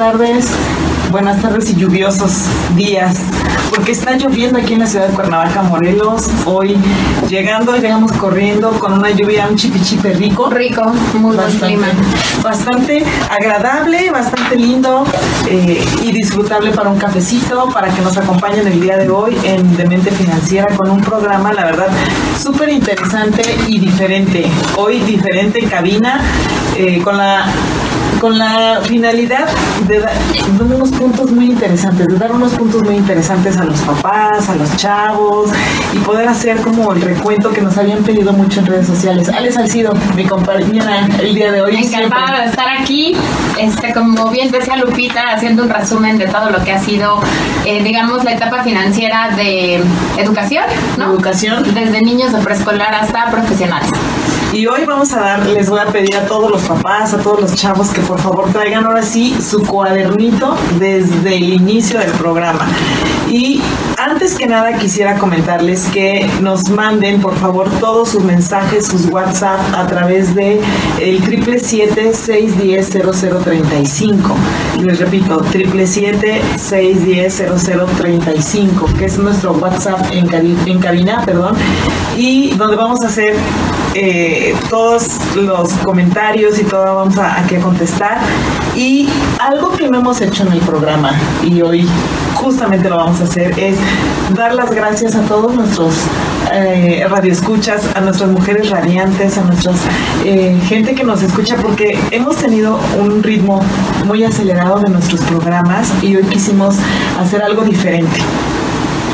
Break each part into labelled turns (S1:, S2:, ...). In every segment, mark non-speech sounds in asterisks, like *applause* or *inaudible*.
S1: tardes buenas tardes y lluviosos días, porque está lloviendo aquí en la ciudad de Cuernavaca, Morelos. Hoy llegando, llegamos corriendo con una lluvia, un chipichipe rico.
S2: Rico, muy buen clima.
S1: Bastante agradable, bastante lindo eh, y disfrutable para un cafecito, para que nos acompañen el día de hoy en Demente Financiera con un programa, la verdad, súper interesante y diferente. Hoy diferente en cabina, eh, con la con la finalidad de dar unos puntos muy interesantes, de dar unos puntos muy interesantes a los papás, a los chavos y poder hacer como el recuento que nos habían pedido mucho en redes sociales. Alex Salcido, mi compañera el día de hoy.
S2: Encantada de estar aquí, este, como bien decía Lupita, haciendo un resumen de todo lo que ha sido, eh, digamos, la etapa financiera de educación, ¿no?
S1: Educación.
S2: Desde niños de preescolar hasta profesionales.
S1: Y hoy vamos a dar, les voy a pedir a todos los papás, a todos los chavos que por favor traigan ahora sí su cuadernito desde el inicio del programa. Y antes que nada quisiera comentarles que nos manden por favor todos sus mensajes, sus WhatsApp a través de el triple siete seis diez cero cero treinta y cinco. Les repito, triple siete seis diez cero cero treinta y cinco, que es nuestro WhatsApp en cabina, perdón, y donde vamos a hacer eh, todos los comentarios y todo vamos a, a, contestar. Y algo que no hemos hecho en el programa y hoy justamente lo vamos a hacer es dar las gracias a todos nuestros eh, radioescuchas, a nuestras mujeres radiantes, a nuestra eh, gente que nos escucha, porque hemos tenido un ritmo muy acelerado de nuestros programas y hoy quisimos hacer algo diferente.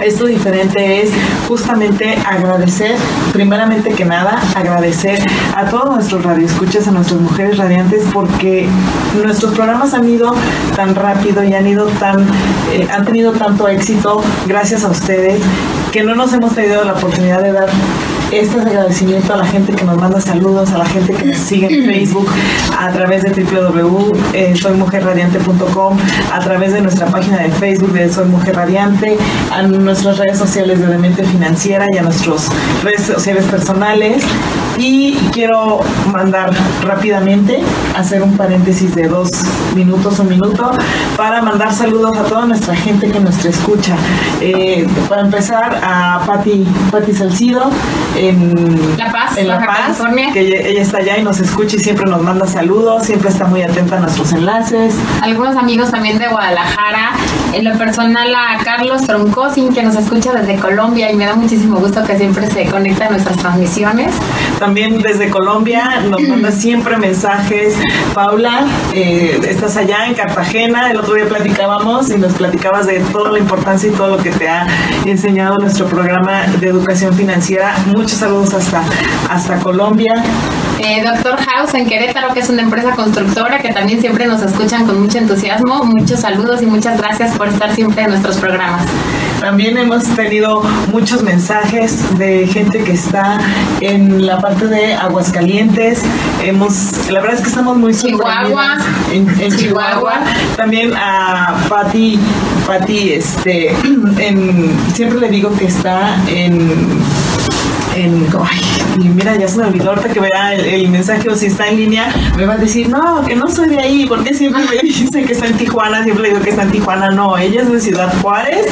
S1: Esto diferente es justamente agradecer, primeramente que nada, agradecer a todos nuestros radioescuchas, a nuestras mujeres radiantes, porque nuestros programas han ido tan rápido y han ido tan, eh, han tenido tanto éxito gracias a ustedes que no nos hemos tenido la oportunidad de dar este agradecimiento a la gente que nos manda saludos, a la gente que nos sigue en *laughs* Facebook, a través de www.soymujerradiante.com, a través de nuestra página de Facebook de Soy Mujer Radiante, a nuestras redes sociales de Demente Financiera y a nuestras redes sociales personales. Y quiero mandar rápidamente, hacer un paréntesis de dos minutos, un minuto, para mandar saludos a toda nuestra gente que nos escucha. Eh, para empezar, a Patti, Patti Salcido, en
S2: La Paz,
S1: en La Paz,
S2: California.
S1: que ella, ella, está allá y nos escucha y siempre nos manda saludos, siempre está muy atenta a nuestros enlaces.
S2: Algunos amigos también de Guadalajara, en lo personal a Carlos Troncosin, que nos escucha desde Colombia y me da muchísimo gusto que siempre se conecta a nuestras transmisiones.
S1: También desde Colombia nos manda *clears throat* siempre mensajes. Paula, eh, estás allá en Cartagena, el otro día platicábamos y nos platicabas de toda la importancia y todo lo que te ha enseñado nuestro programa de educación financiera. Muchos saludos hasta, hasta Colombia.
S2: Eh, Doctor House en Querétaro, que es una empresa constructora que también siempre nos escuchan con mucho entusiasmo. Muchos saludos y muchas gracias por estar siempre en nuestros programas.
S1: También hemos tenido muchos mensajes de gente que está en la parte de Aguascalientes. Hemos, la verdad es que estamos muy
S2: Chihuahua,
S1: en, en Chihuahua. También a Patti, Patti, este, *clears throat* en, siempre le digo que está en en, ay, y mira, ya se me olvidó ahorita que vea el, el, mensaje o si está en línea, me va a decir, no, que no soy de ahí, porque siempre me *laughs* dice que está en Tijuana, siempre le digo que está en Tijuana, no, ella es de Ciudad Juárez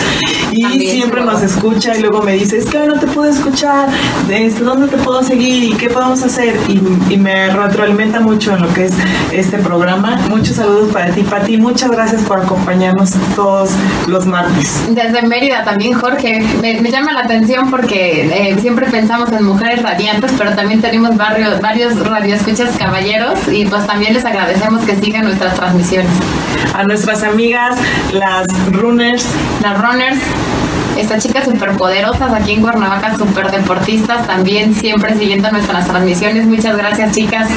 S1: y También, siempre nos escucha y luego me dice, es que no te puedo escuchar, este, ¿dónde te puedo seguir y qué podemos hacer? Y, y, me retroalimenta mucho en lo que es este programa. Muchos saludos para ti, Pati, muchas gracias por acompañarnos todos los martes.
S2: Desde Mérida también, Jorge, me, me llama la atención porque eh, siempre pensamos en mujeres radiantes, pero también tenemos varios, varios radioescuchas caballeros y pues también les agradecemos que sigan nuestras transmisiones.
S1: A nuestras amigas, las runners.
S2: Las runners. Estas chicas súper poderosas aquí en Cuernavaca, súper deportistas, también siempre siguiendo nuestras transmisiones. Muchas gracias, chicas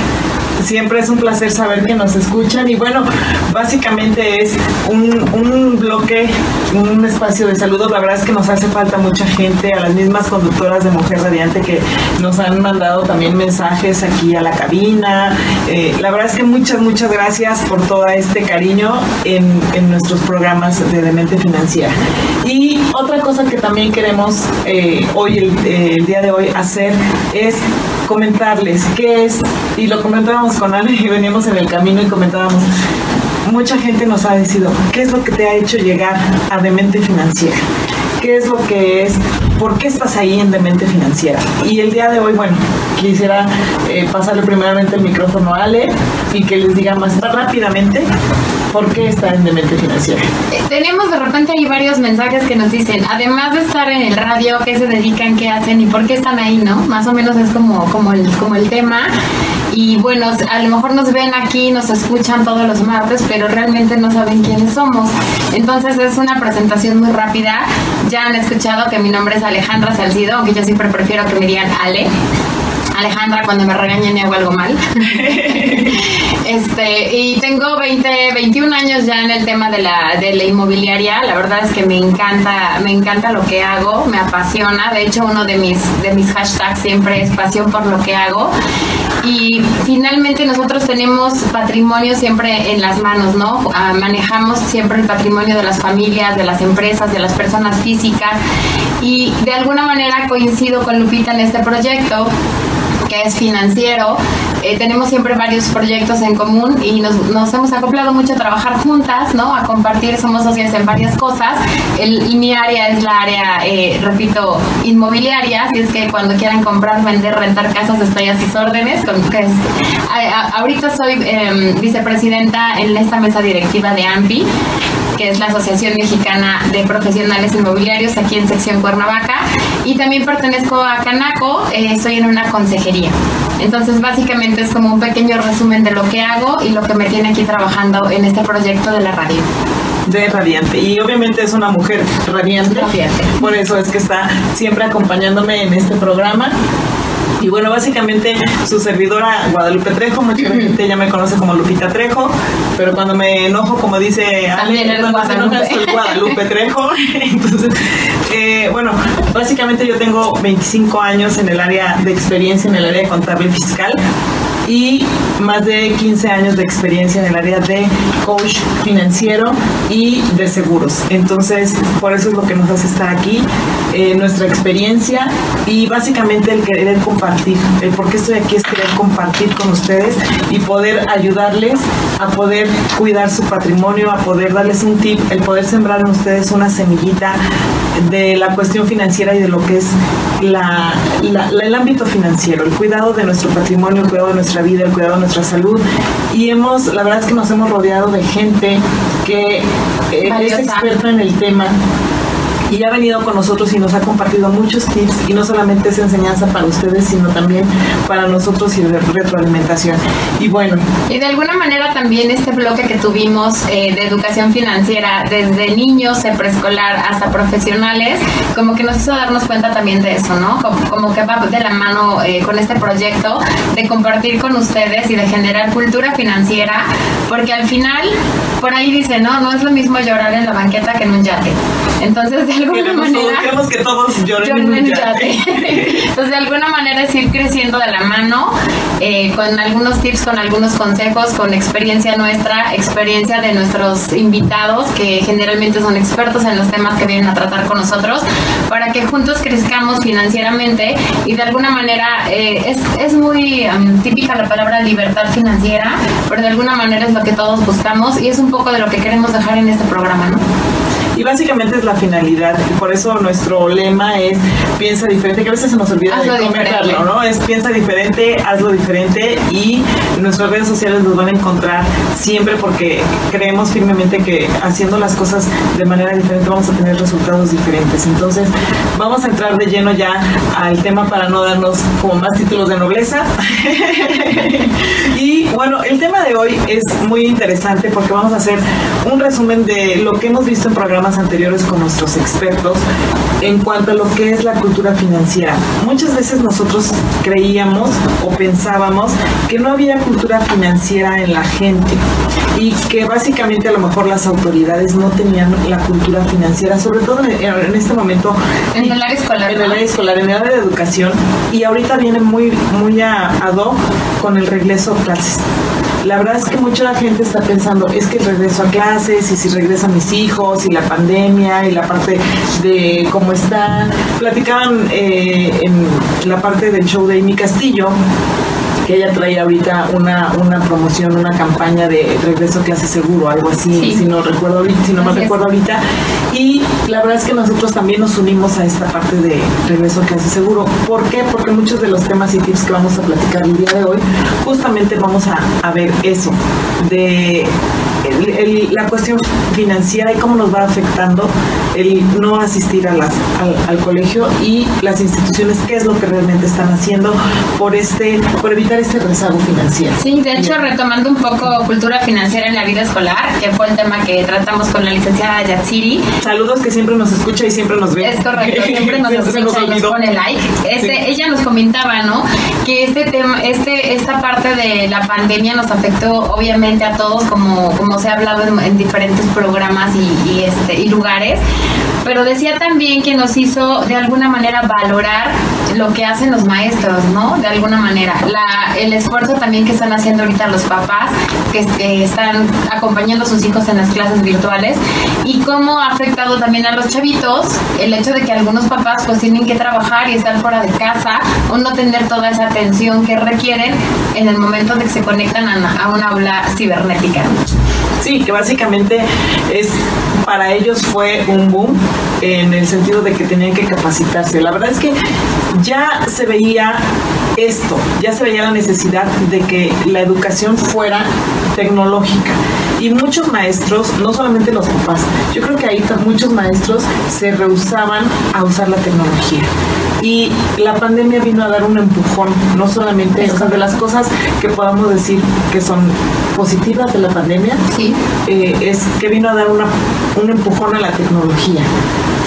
S1: siempre es un placer saber que nos escuchan y bueno, básicamente es un, un, bloque, un espacio de saludos. La verdad es que nos hace falta mucha gente, a las mismas conductoras de Mujer Radiante que nos han mandado también mensajes aquí a la cabina. Eh, la verdad es que muchas, muchas gracias por todo este cariño en, en nuestros programas de Demente Financiera. Y otra cosa que también queremos eh, hoy, el, el día de hoy, hacer es comentarles qué es, y lo comentábamos con Ale y veníamos en el camino y comentábamos, mucha gente nos ha decidido, ¿qué es lo que te ha hecho llegar a Demente Financiera? ¿Qué es lo que es? ¿Por qué estás ahí en Demente Financiera? Y el día de hoy, bueno, quisiera eh, pasarle primeramente el micrófono a Ale y que les diga más rápidamente por qué está en Demente Financiera.
S2: Eh, tenemos de repente ahí varios mensajes que nos dicen, además de estar en el radio, qué se dedican, qué hacen y por qué están ahí, ¿no? Más o menos es como, como, el, como el tema. Y bueno, a lo mejor nos ven aquí, nos escuchan todos los martes, pero realmente no saben quiénes somos. Entonces es una presentación muy rápida. Ya han escuchado que mi nombre es Alejandra Salcido, aunque yo siempre prefiero que me digan Ale. Alejandra cuando me regañen y hago algo mal. *laughs* este, y tengo 20, 21 años ya en el tema de la, de la inmobiliaria. La verdad es que me encanta, me encanta lo que hago, me apasiona. De hecho, uno de mis, de mis hashtags siempre es pasión por lo que hago. Y finalmente nosotros tenemos patrimonio siempre en las manos, ¿no? Ah, manejamos siempre el patrimonio de las familias, de las empresas, de las personas físicas. Y de alguna manera coincido con Lupita en este proyecto que es financiero. Eh, tenemos siempre varios proyectos en común y nos, hemos acoplado mucho a trabajar juntas. A compartir, somos socias en varias cosas. El, mi área es la área, eh, repito, inmobiliaria, así es que cuando quieran comprar, vender, rentar casas, estoy a sus órdenes. Ahorita soy em, vicepresidenta en esta mesa directiva de AMPI que es la Asociación Mexicana de Profesionales Inmobiliarios aquí en sección Cuernavaca. Y también pertenezco a Canaco, eh, estoy en una consejería. Entonces, básicamente es como un pequeño resumen de lo que hago y lo que me tiene aquí trabajando en este proyecto de la radio
S1: de Radiante. Y obviamente es una mujer radiante. radiante. Por eso es que está siempre acompañándome en este programa. Y bueno, básicamente su servidora Guadalupe Trejo, mucha *clears throat* gente ya me conoce como Lupita Trejo, pero cuando me enojo, como dice Ale, cuando se enoja soy Guadalupe Trejo. *laughs* Entonces, eh, bueno, básicamente yo tengo 25 años en el área de experiencia, en el área de contable fiscal y más de 15 años de experiencia en el área de coach financiero y de seguros. Entonces, por eso es lo que nos hace estar aquí, eh, nuestra experiencia y básicamente el querer compartir. El por qué estoy aquí es querer compartir con ustedes y poder ayudarles a poder cuidar su patrimonio, a poder darles un tip, el poder sembrar en ustedes una semillita de la cuestión financiera y de lo que es la, el ámbito financiero, el cuidado de nuestro patrimonio, el cuidado de nuestra vida, el cuidado de nuestra salud. Y hemos, la verdad es que nos hemos rodeado de gente que eh, es experta en el tema y ha venido con nosotros y nos ha compartido muchos tips y no solamente es enseñanza para ustedes, sino también para nosotros y de retroalimentación. Y bueno.
S2: Y de alguna manera también este bloque que tuvimos eh, de educación financiera desde niños, de preescolar hasta profesionales, como que nos hizo darnos cuenta también de eso, ¿no? Como, que va de la mano eh, con este proyecto de compartir con ustedes y de generar cultura financiera, porque al final, por ahí dice, no, no es lo mismo llorar en la banqueta que en un yate. Entonces, de alguna manera.
S1: Queremos que todos lloren en un yate.
S2: Entonces, de alguna manera es ir creciendo de la mano eh, con algunos tips, con algunos consejos, con experiencia nuestra, experiencia de nuestros invitados, que generalmente son expertos en los temas que vienen a tratar con nosotros, para que juntos crezcamos financieramente y de alguna manera eh, es, es, muy típica la palabra libertad financiera, pero de alguna manera es lo que todos buscamos y es un poco de lo que queremos dejar en este programa, ¿no?
S1: Y básicamente es la finalidad. Y por eso nuestro lema es piensa diferente, que a veces se nos olvida de comentarlo, ¿no? Es piensa diferente, hazlo diferente y nuestras redes sociales nos van a encontrar siempre porque creemos firmemente que haciendo las cosas de manera diferente vamos a tener resultados diferentes. Entonces, vamos a entrar de lleno ya al tema para no darnos como más títulos de nobleza. *laughs* y bueno, el tema de hoy es muy interesante porque vamos a hacer un resumen de lo que hemos visto en programas anteriores con nuestros expertos en cuanto a lo que es la cultura financiera. Muchas veces nosotros creíamos o pensábamos que no había cultura financiera en la gente y que básicamente a lo mejor las autoridades no tenían la cultura financiera, sobre todo en, este momento.
S2: En el área escolar,
S1: en el área escolar, en el área de educación. Y ahorita viene muy muy a, ad hoc con el regreso a clases la verdad es que mucha gente está pensando, es que regreso a clases y si regresan mis hijos y la pandemia y la parte de cómo están. Platicaban eh, en la parte del show de Amy Castillo que ella trae ahorita una, una promoción, una campaña de regreso clase seguro, algo así, si no recuerdo si no me recuerdo ahorita. Y la verdad es que nosotros también nos unimos a esta parte de regreso clase seguro. ¿Por qué? Porque muchos de los temas y tips que vamos a platicar el día de hoy, justamente vamos a, a ver eso, de la cuestión financiera y cómo nos va afectando el no asistir a las, al, colegio y las instituciones, qué es lo que realmente están haciendo por este por evitar este rezago financiero.
S2: Sí, de hecho, retomando un poco cultura financiera en la vida escolar, que fue el tema que tratamos con la licenciada Yatsiri.
S1: Saludos que siempre nos escucha y siempre nos ve.
S2: Es correcto, siempre nos *laughs* escucha y nos pone like. Este, Ella nos comentaba, ¿no? Que este tema, este, esta parte de la pandemia nos afectó obviamente a todos como, como se ha hablado en, diferentes programas y, este, y lugares, pero decía también que nos hizo de alguna manera valorar lo que hacen los maestros, ¿no? De alguna manera. La, el esfuerzo también que están haciendo ahorita los papás, que están acompañando a sus hijos en las clases virtuales, y cómo ha afectado también a los chavitos el hecho de que algunos papás pues tienen que trabajar y estar fuera de casa o no tener toda esa atención que requieren en el momento de que se conectan a, una aula cibernética.
S1: Sí, que básicamente es para ellos fue un boom en el sentido de que tenían que capacitarse. La verdad es que ya se veía esto, ya se veía la necesidad de que la educación fuera tecnológica. Y muchos maestros, no solamente los papás, yo creo que ahí muchos maestros se rehusaban a usar la tecnología. Y la pandemia vino a dar un empujón, no solamente, o sea, de las cosas que podamos decir que son positivas de la pandemia,
S2: sí.
S1: Eh, es que vino a dar una, un empujón a la tecnología.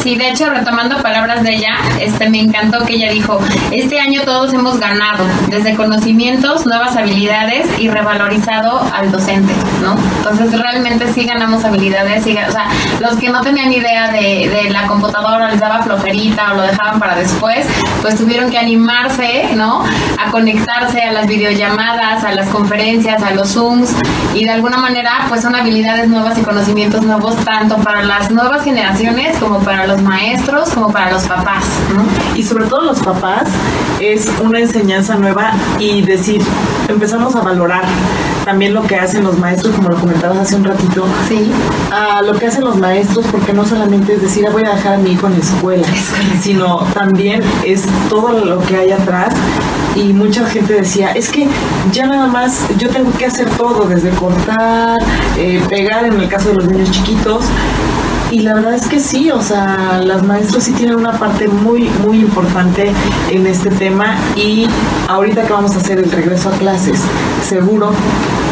S2: Sí, de hecho, retomando palabras de ella, este, me encantó que ella dijo, este año todos hemos ganado, desde conocimientos, nuevas habilidades y revalorizado al docente, ¿no? Entonces, realmente sí ganamos habilidades, o sea, los que no tenían idea de, la computadora, les daba flojerita o lo dejaban para después, pues tuvieron que animarse, ¿no? A conectarse a las videollamadas, a las conferencias, a los Zooms, y de alguna manera, pues son habilidades nuevas y conocimientos nuevos, tanto para las nuevas generaciones como para los maestros como para los papás.
S1: Y sobre todo los papás es una enseñanza nueva y decir, empezamos a valorar también lo que hacen los maestros, como lo comentabas hace un ratito,
S2: sí.
S1: a lo que hacen los maestros, porque no solamente es decir, ah, voy a dejar a mi hijo en la escuela, sino también es todo lo que hay atrás. Y mucha gente decía, es que ya nada más yo tengo que hacer todo, desde cortar, eh, pegar en el caso de los niños chiquitos, y la verdad es que sí, o sea, las maestras sí tienen una parte muy, muy importante en este tema y ahorita que vamos a hacer el regreso a clases, seguro,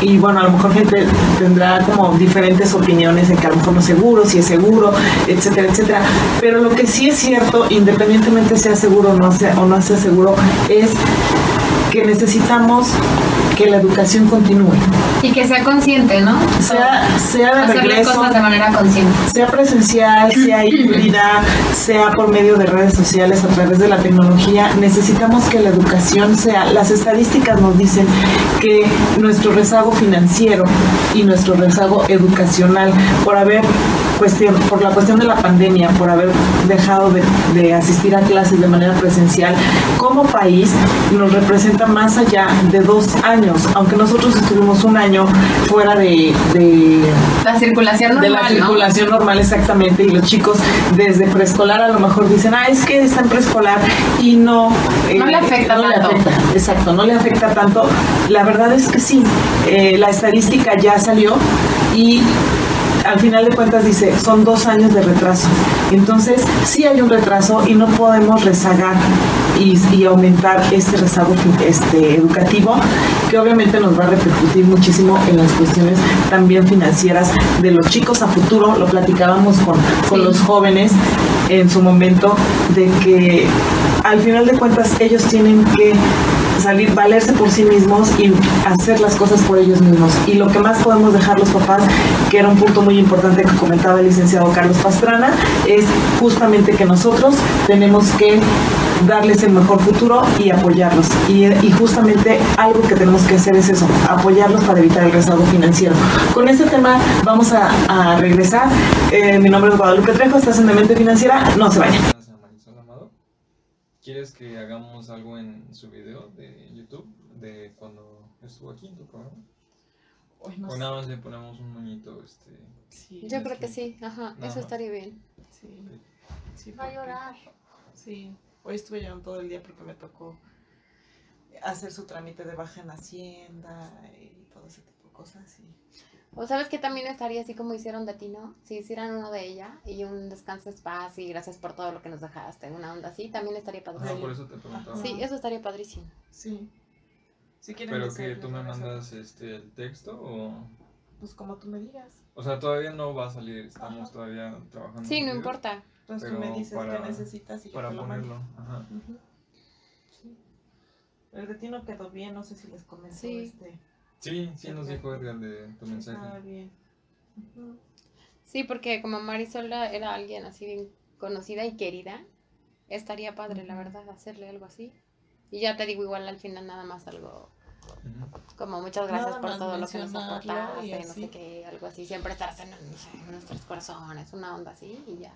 S1: y bueno, a lo mejor gente tendrá como diferentes opiniones de que a lo mejor no es seguro, si es seguro, etcétera, etcétera, pero lo que sí es cierto, independientemente sea seguro o no sea, o no sea seguro, es que necesitamos que la educación continúe.
S2: Y que sea consciente, ¿no?
S1: Sea, sea de regreso,
S2: cosas de manera consciente.
S1: sea presencial, sea híbrida, sea por medio de redes sociales, a través de la tecnología, necesitamos que la educación sea, las estadísticas nos dicen que nuestro rezago financiero y nuestro rezago educacional por haber cuestión, por la cuestión de la pandemia, por haber dejado de, de asistir a clases de manera presencial, como país nos representa más allá de dos años aunque nosotros estuvimos un año fuera de,
S2: la circulación normal.
S1: De la circulación normal, exactamente, y los chicos desde preescolar a lo mejor dicen, ah, es que está en preescolar y no...
S2: no le afecta
S1: no
S2: tanto.
S1: Le afecta, exacto, no le afecta tanto. La verdad es que sí, eh, la estadística ya salió y al final de cuentas dice, son dos años de retraso. Entonces, sí hay un retraso y no podemos rezagar y, aumentar este rezago este, educativo, que obviamente nos va a repercutir muchísimo en las cuestiones también financieras de los chicos a futuro. Lo platicábamos con, con los jóvenes en su momento, de que al final de cuentas ellos tienen que salir, valerse por sí mismos y hacer las cosas por ellos mismos. Y lo que más podemos dejar los papás, que era un punto muy importante que comentaba el licenciado Carlos Pastrana, es justamente que nosotros tenemos que darles el mejor futuro y apoyarlos. Y, justamente algo que tenemos que hacer es eso, apoyarlos para evitar el rezago financiero. Con este tema vamos a, regresar. Eh, mi nombre es Guadalupe Trejo, estás en Mente Financiera, no se vayan.
S3: ¿Quieres que hagamos algo en su video de YouTube? de cuando estuvo aquí en tu programa?
S1: No
S3: o nada más le ponemos un moñito, este...
S1: Sí,
S2: Yo creo que
S3: que-
S2: sí, ajá,
S3: Nada
S2: eso
S3: más.
S2: estaría bien.
S1: sí, sí,
S2: Va a llorar.
S1: Sí, hoy estuve llorando todo el día porque me tocó hacer su trámite de baja en Hacienda y todo ese tipo de cosas. Y...
S2: O sabes que también estaría así como hicieron de ti, ¿no? Si hicieran uno de ella y un descanso es paz y gracias por todo lo que nos dejaste, una onda así, también estaría
S3: Ah,
S2: padrísimo.
S3: por eso te preguntaba.
S2: Sí, eso estaría padrísimo.
S1: Sí. Si quieren
S3: Pero que tú me mandas este el texto o...
S1: Pues como tú me digas.
S3: O sea, todavía no va a salir, estamos
S1: Ajá.
S3: todavía trabajando.
S2: Sí, no importa.
S1: Entonces tú me dices
S3: para-
S1: qué necesitas y yo
S3: Para
S1: te lo mando.
S3: ponerlo, ajá.
S1: Sí. El de ti no quedó bien, no sé si les comentó
S2: Sí.
S1: este.
S3: Sí, sí nos dijo Edgar de tu mensaje.
S1: bien. Ujú.
S2: Sí, porque como Marisol era alguien así bien conocida y querida, estaría padre, la verdad, hacerle algo así. Y ya te digo, igual al final nada más algo como muchas gracias
S1: Nada
S2: por todo lo que nos aportaste, no sé qué, algo así. Siempre estarás en, no sé, en nuestros corazones, una onda así y ya.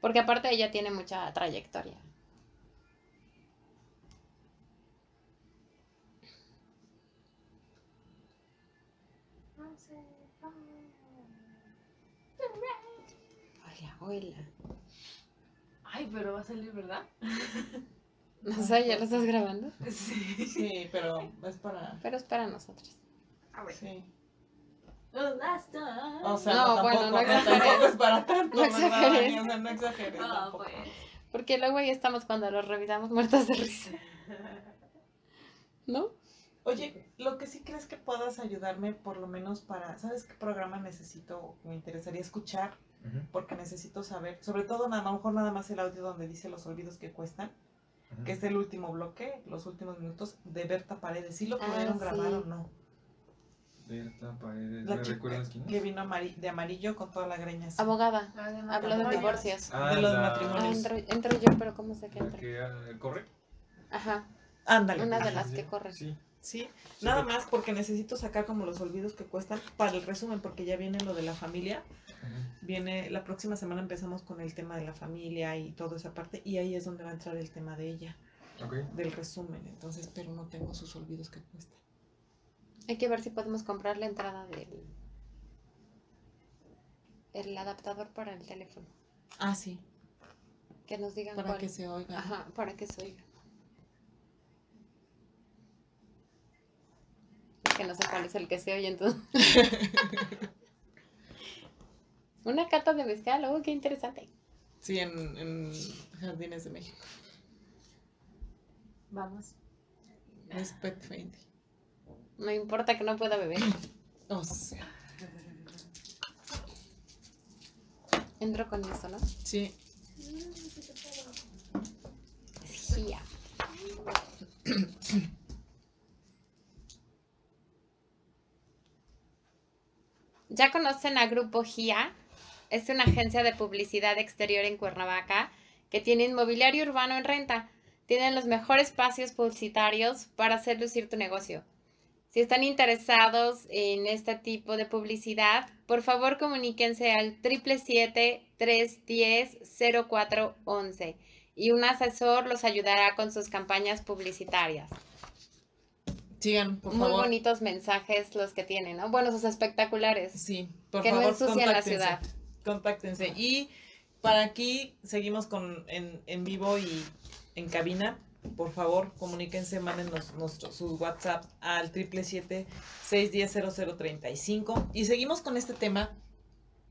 S2: Porque aparte ella tiene mucha trayectoria. Hola.
S4: Ay, pero va a salir, ¿verdad? *laughs*
S2: No sé, ¿ya lo estás grabando?
S4: Sí.
S1: Sí, pero es para.
S2: Pero es para nosotros.
S4: Ah, bueno.
S1: Sí. O sea,
S2: No,
S1: no,
S2: bueno,
S1: tampoco,
S2: no
S1: no,
S2: exageres.
S1: tampoco es para tanto,
S2: No
S1: ¿verdad?
S2: exageres.
S1: O sea, no exageres.
S4: Ah,
S1: tampoco.
S4: pues.
S2: Porque luego ahí estamos cuando los revisamos muertos de risa. ¿No?
S1: Oye, lo que sí crees que puedas ayudarme, por lo menos para. ¿Sabes qué programa necesito o me interesaría escuchar? Porque necesito saber, sobre todo, nada- a lo mejor nada más el audio donde dice los olvidos que cuestan, que es el último bloque, los últimos minutos de Berta Paredes. ¿Sí lo
S2: Ah,
S1: pudieron grabar
S2: sí.
S1: o no?
S3: Berta Paredes,
S1: La
S3: ¿me
S1: chica
S3: recuerdas quién
S1: que
S3: es?
S1: vino amari- de amarillo con toda la greña así.
S2: Abogada.
S4: Ah, de
S2: Habló de divorcios.
S3: Ah,
S1: de los
S3: la-
S2: Ah,
S1: matrimonios.
S2: entro, entro yo, pero ¿cómo sé que entro?
S3: que ah, corre.
S2: Ajá,
S1: Ándale.
S2: una de
S3: Sí,
S2: las que
S3: sí.
S2: corren.
S3: Sí.
S1: Sí,
S3: Sí,
S1: nada más porque necesito sacar como los olvidos que cuestan para el resumen, porque ya viene lo de la familia. Viene, la próxima semana empezamos con el tema de la familia y toda esa parte, y ahí es donde va a entrar el tema de ella,
S3: Ok.
S1: del resumen. Entonces, pero no tengo sus olvidos que cuestan.
S2: Hay que ver si podemos comprar la entrada del el adaptador para el teléfono.
S1: Ah, sí,
S2: Que nos digan
S1: para
S2: cuál.
S1: que se oiga.
S2: Ajá, para que se oiga. Que no sé cuál es el que se oye entonces. *laughs* Una cata de mezcal, oh, qué interesante.
S1: Sí, en, en Jardines de México.
S4: Vamos.
S1: Es pet friendly.
S2: No importa que no pueda beber.
S1: O sea,
S2: Entro con esto, ¿no?
S1: sí.
S2: Sí, ya. ¿Ya conocen a Grupo GIA? Es una agencia de publicidad exterior en Cuernavaca que tiene inmobiliario urbano en renta. Tienen los mejores espacios publicitarios para hacer lucir tu negocio. Si están interesados en este tipo de publicidad, por favor comuníquense al 777-310-0411 y un asesor los ayudará con sus campañas publicitarias.
S1: Sigan, por
S2: Muy
S1: favor.
S2: bonitos mensajes los que tienen, ¿no? Bueno, sus espectaculares.
S1: Sí, por
S2: que no
S1: favor,
S2: ensucian la ciudad.
S1: Contáctense. Y para aquí seguimos con en, en vivo y en cabina. Por favor, comuníquense, nuestro, sus WhatsApp al 777-610-0035. Y seguimos con este tema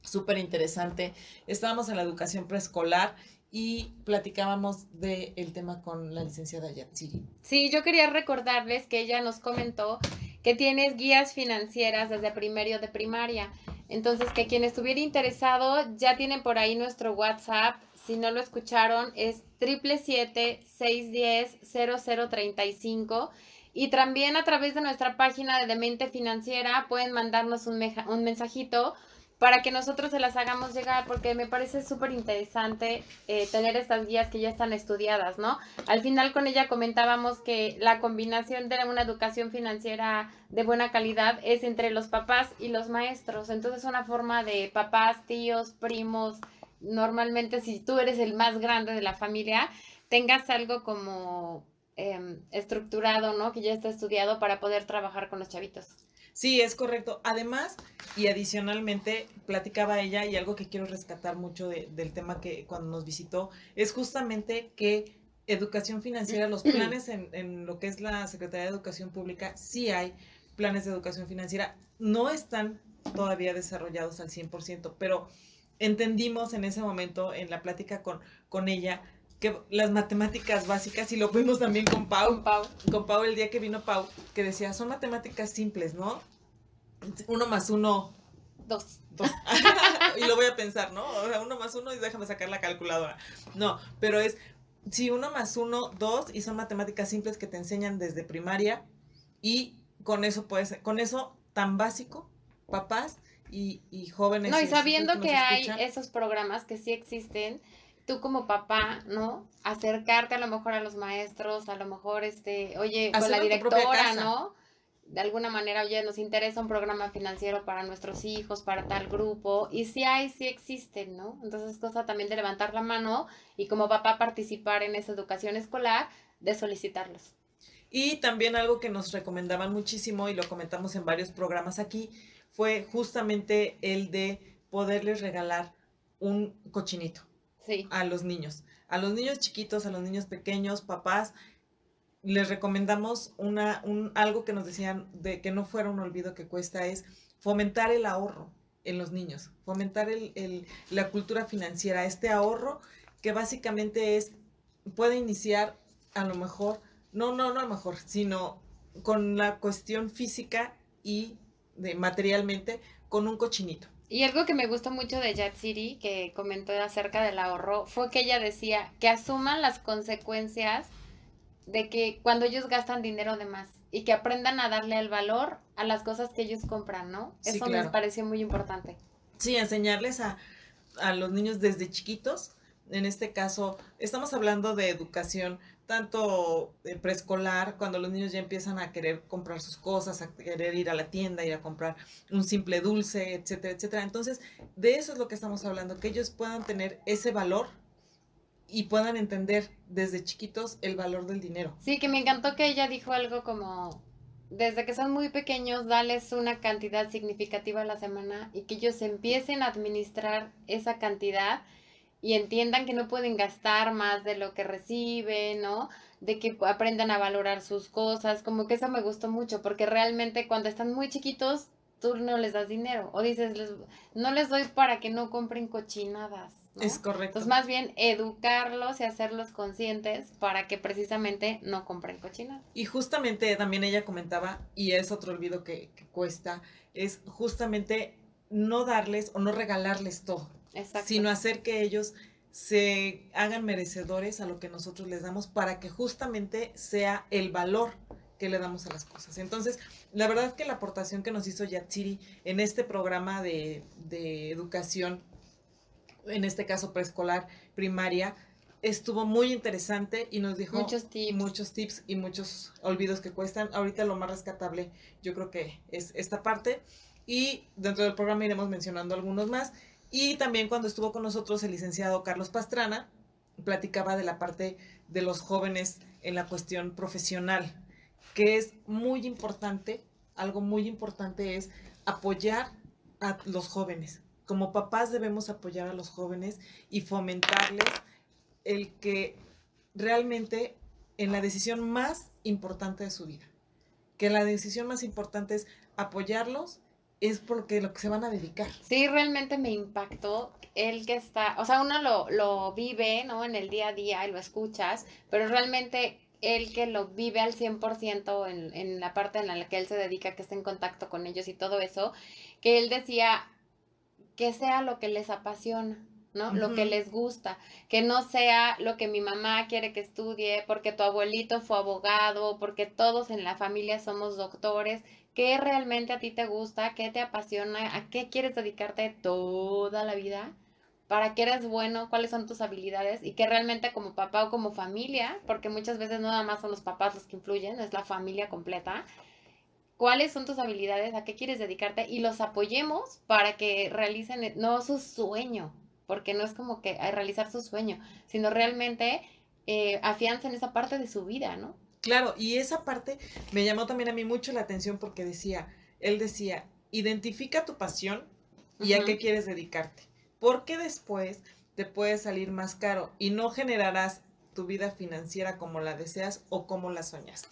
S1: súper interesante. Estábamos en la educación preescolar y platicábamos del tema con la licenciada Yatsiri.
S2: Sí, yo quería recordarles que ella nos comentó que tienes guías financieras desde primero de primaria. Entonces, que quien estuviera interesado ya tienen por ahí nuestro WhatsApp. Si no lo escucharon, es 777-610-0035. Y también a través de nuestra página de Demente Financiera pueden mandarnos un, un mensajito para que nosotros se las hagamos llegar, porque me parece súper interesante eh, tener estas guías que ya están estudiadas, ¿no? Al final con ella comentábamos que la combinación de una educación financiera de buena calidad es entre los papás y los maestros. Entonces una forma de papás, tíos, primos, normalmente si tú eres el más grande de la familia, tengas algo como em, estructurado, ¿no? Que ya está estudiado para poder trabajar con los chavitos.
S1: Sí, es correcto. Además, y adicionalmente, platicaba ella, y algo que quiero rescatar mucho de- del tema que cuando nos visitó, es justamente que educación financiera, los planes en, en lo que es la Secretaría de Educación Pública, sí hay planes de educación financiera, no están todavía desarrollados al 100%, pero entendimos en ese momento, en la plática con, con ella, que las matemáticas básicas, y lo vimos también con Pau,
S2: Con Pau.
S1: con Pau el día que vino Pau, que decía, son matemáticas simples, ¿no? Uno más uno,
S2: Dos.
S1: dos. *laughs* *laughs* y lo voy a pensar, ¿no? O sea, uno más uno y déjame sacar la calculadora. No, pero es, sí, uno más uno, dos, y son matemáticas simples que te enseñan desde primaria, y con eso puedes, con eso tan básico, papás y, y jóvenes.
S2: No, y sabiendo que hay
S1: escuchan,
S2: esos programas que sí existen, tú como papá, ¿no? Acercarte a lo mejor a los maestros, a lo mejor, este, oye, con la
S1: Hacerlo tu propia
S2: directora. ¿no? De alguna manera, oye, nos interesa un programa financiero para nuestros hijos, para tal grupo, y sí hay, sí existen, ¿no? Entonces es cosa también de levantar la mano y como papá participar en esa educación escolar, de solicitarlos.
S1: Y también algo que nos recomendaban muchísimo y lo comentamos en varios programas aquí fue justamente el de poderles regalar un cochinito A los niños. A los niños chiquitos, a los niños pequeños, papás, les recomendamos una, un, algo que nos decían de que no fuera un olvido que cuesta es fomentar el ahorro en los niños, fomentar el, el- la cultura financiera, este ahorro que básicamente es, puede iniciar a lo mejor, no, no, no a lo mejor, sino con la cuestión física y de materialmente con un cochinito.
S2: Y algo que me gustó mucho de Yatsiri, que comentó acerca del ahorro, fue que ella decía que asuman las consecuencias de que cuando ellos gastan dinero de más y que aprendan a darle el valor a las cosas que ellos compran, ¿no?
S1: Sí,
S2: Eso me
S1: claro.
S2: pareció muy importante.
S1: Sí, enseñarles a, a los niños desde chiquitos. En este caso, estamos hablando de educación tanto eh, preescolar, cuando los niños ya empiezan a querer comprar sus cosas, a querer ir a la tienda, ir a comprar un simple dulce, etcétera, etcétera. Entonces, de eso es lo que estamos hablando, que ellos puedan tener ese valor y puedan entender desde chiquitos el valor del dinero.
S2: Sí, que me encantó que ella dijo algo como, desde que son muy pequeños, dales una cantidad significativa a la semana y que ellos empiecen a administrar esa cantidad y entiendan que no pueden gastar más de lo que reciben, ¿no? De que aprendan a valorar sus cosas, como que eso me gustó mucho, porque realmente cuando están muy chiquitos, tú no les das dinero, o dices, les- no les doy para que no compren cochinadas, ¿no?
S1: Es correcto.
S2: Entonces, más bien educarlos y hacerlos conscientes para que precisamente no compren cochinadas.
S1: Y justamente también ella comentaba, y es otro olvido que, que cuesta, es justamente no darles o no regalarles todo,
S2: Exacto.
S1: sino hacer que ellos se hagan merecedores a lo que nosotros les damos para que justamente sea el valor que le damos a las cosas. Entonces, la verdad que la aportación que nos hizo Yatsiri en este programa de, de educación, en este caso preescolar, primaria, estuvo muy interesante y nos dijo
S2: Muchos tips.
S1: muchos tips y muchos olvidos que cuestan. Ahorita lo más rescatable yo creo que es esta parte y dentro del programa iremos mencionando algunos más. Y también cuando estuvo con nosotros el licenciado Carlos Pastrana, platicaba de la parte de los jóvenes en la cuestión profesional, que es muy importante, algo muy importante es apoyar a los jóvenes. Como papás debemos apoyar a los jóvenes y fomentarles el que realmente en la decisión más importante de su vida, que la decisión más importante es apoyarlos, es porque lo que se van a dedicar.
S2: Sí, realmente me impactó el que está, o sea, uno lo, lo vive, ¿no? En el día a día y lo escuchas, pero realmente el que lo vive al 100% en, en la parte en la que él se dedica, que está en contacto con ellos y todo eso, que él decía que sea lo que les apasiona. ¿no? Lo que les gusta, que no sea lo que mi mamá quiere que estudie, porque tu abuelito fue abogado, porque todos en la familia somos doctores, qué realmente a ti te gusta, qué te apasiona, a qué quieres dedicarte toda la vida, para qué eres bueno, cuáles son tus habilidades y que realmente como papá o como familia, porque muchas veces no nada más son los papás los que influyen, es la familia completa, cuáles son tus habilidades, a qué quieres dedicarte y los apoyemos para que realicen eh, no su sueño, porque no es como que realizar su sueño, sino realmente eh, afiancen esa parte de su vida, ¿no?
S1: Claro, y esa parte me llamó también a mí mucho la atención porque decía, él decía, identifica tu pasión y a qué quieres dedicarte, porque después te puede salir más caro y no generarás tu vida financiera como la deseas o como la soñaste.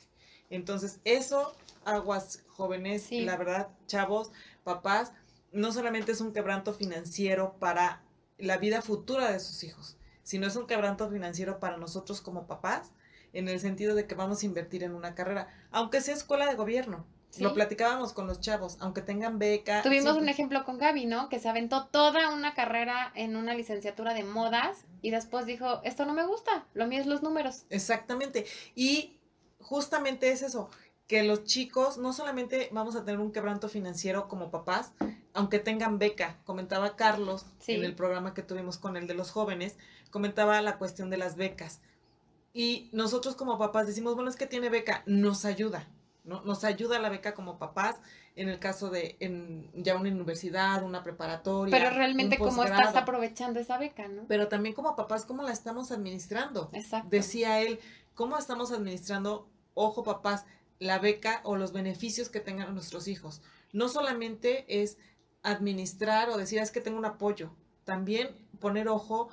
S1: Entonces, eso, aguas jóvenes,
S2: Sí.
S1: la verdad, chavos, papás, no solamente es un quebranto financiero para la vida futura de sus hijos, sino es un quebranto financiero para nosotros como papás, en el sentido de que vamos a invertir en una carrera, aunque sea escuela de gobierno.
S2: Sí.
S1: Lo platicábamos con los chavos, aunque tengan beca.
S2: Tuvimos un ejemplo con Gaby, ¿no? Que se aventó toda una carrera en una licenciatura de modas y después dijo, esto no me gusta, lo mío es los números.
S1: Exactamente. Y justamente es eso, que los chicos no solamente vamos a tener un quebranto financiero como papás, aunque tengan beca. Comentaba Carlos
S2: Sí.
S1: en el programa que tuvimos con el de los jóvenes, comentaba la cuestión de las becas. Y nosotros como papás decimos, bueno, es que tiene beca, nos ayuda, ¿no? Nos ayuda la beca como papás en el caso de en ya una universidad, una preparatoria.
S2: Pero realmente cómo estás aprovechando esa beca, ¿no?
S1: Pero también como papás, ¿cómo la estamos administrando?
S2: Exacto.
S1: Decía él, ¿cómo estamos administrando, ojo papás, la beca o los beneficios que tengan nuestros hijos? No solamente es administrar o decir, "Ah, es que tengo un apoyo, también poner ojo,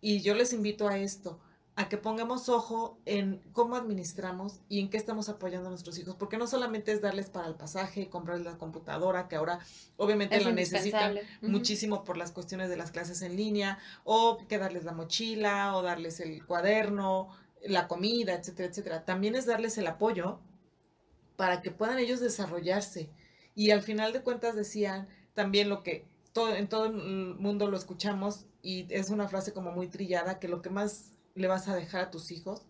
S1: y yo les invito a esto, a que pongamos ojo en cómo administramos y en qué estamos apoyando a nuestros hijos, porque no solamente es darles para el pasaje, comprarles la computadora, que ahora obviamente
S2: Es
S1: lo necesitan muchísimo por las cuestiones de las clases en línea, o que darles la mochila, o darles el cuaderno, la comida, etcétera, etcétera. También es darles el apoyo para que puedan ellos desarrollarse. Y al final de cuentas decían también lo que todo, en todo el mundo lo escuchamos y es una frase como muy trillada, que lo que más le vas a dejar a tus hijos,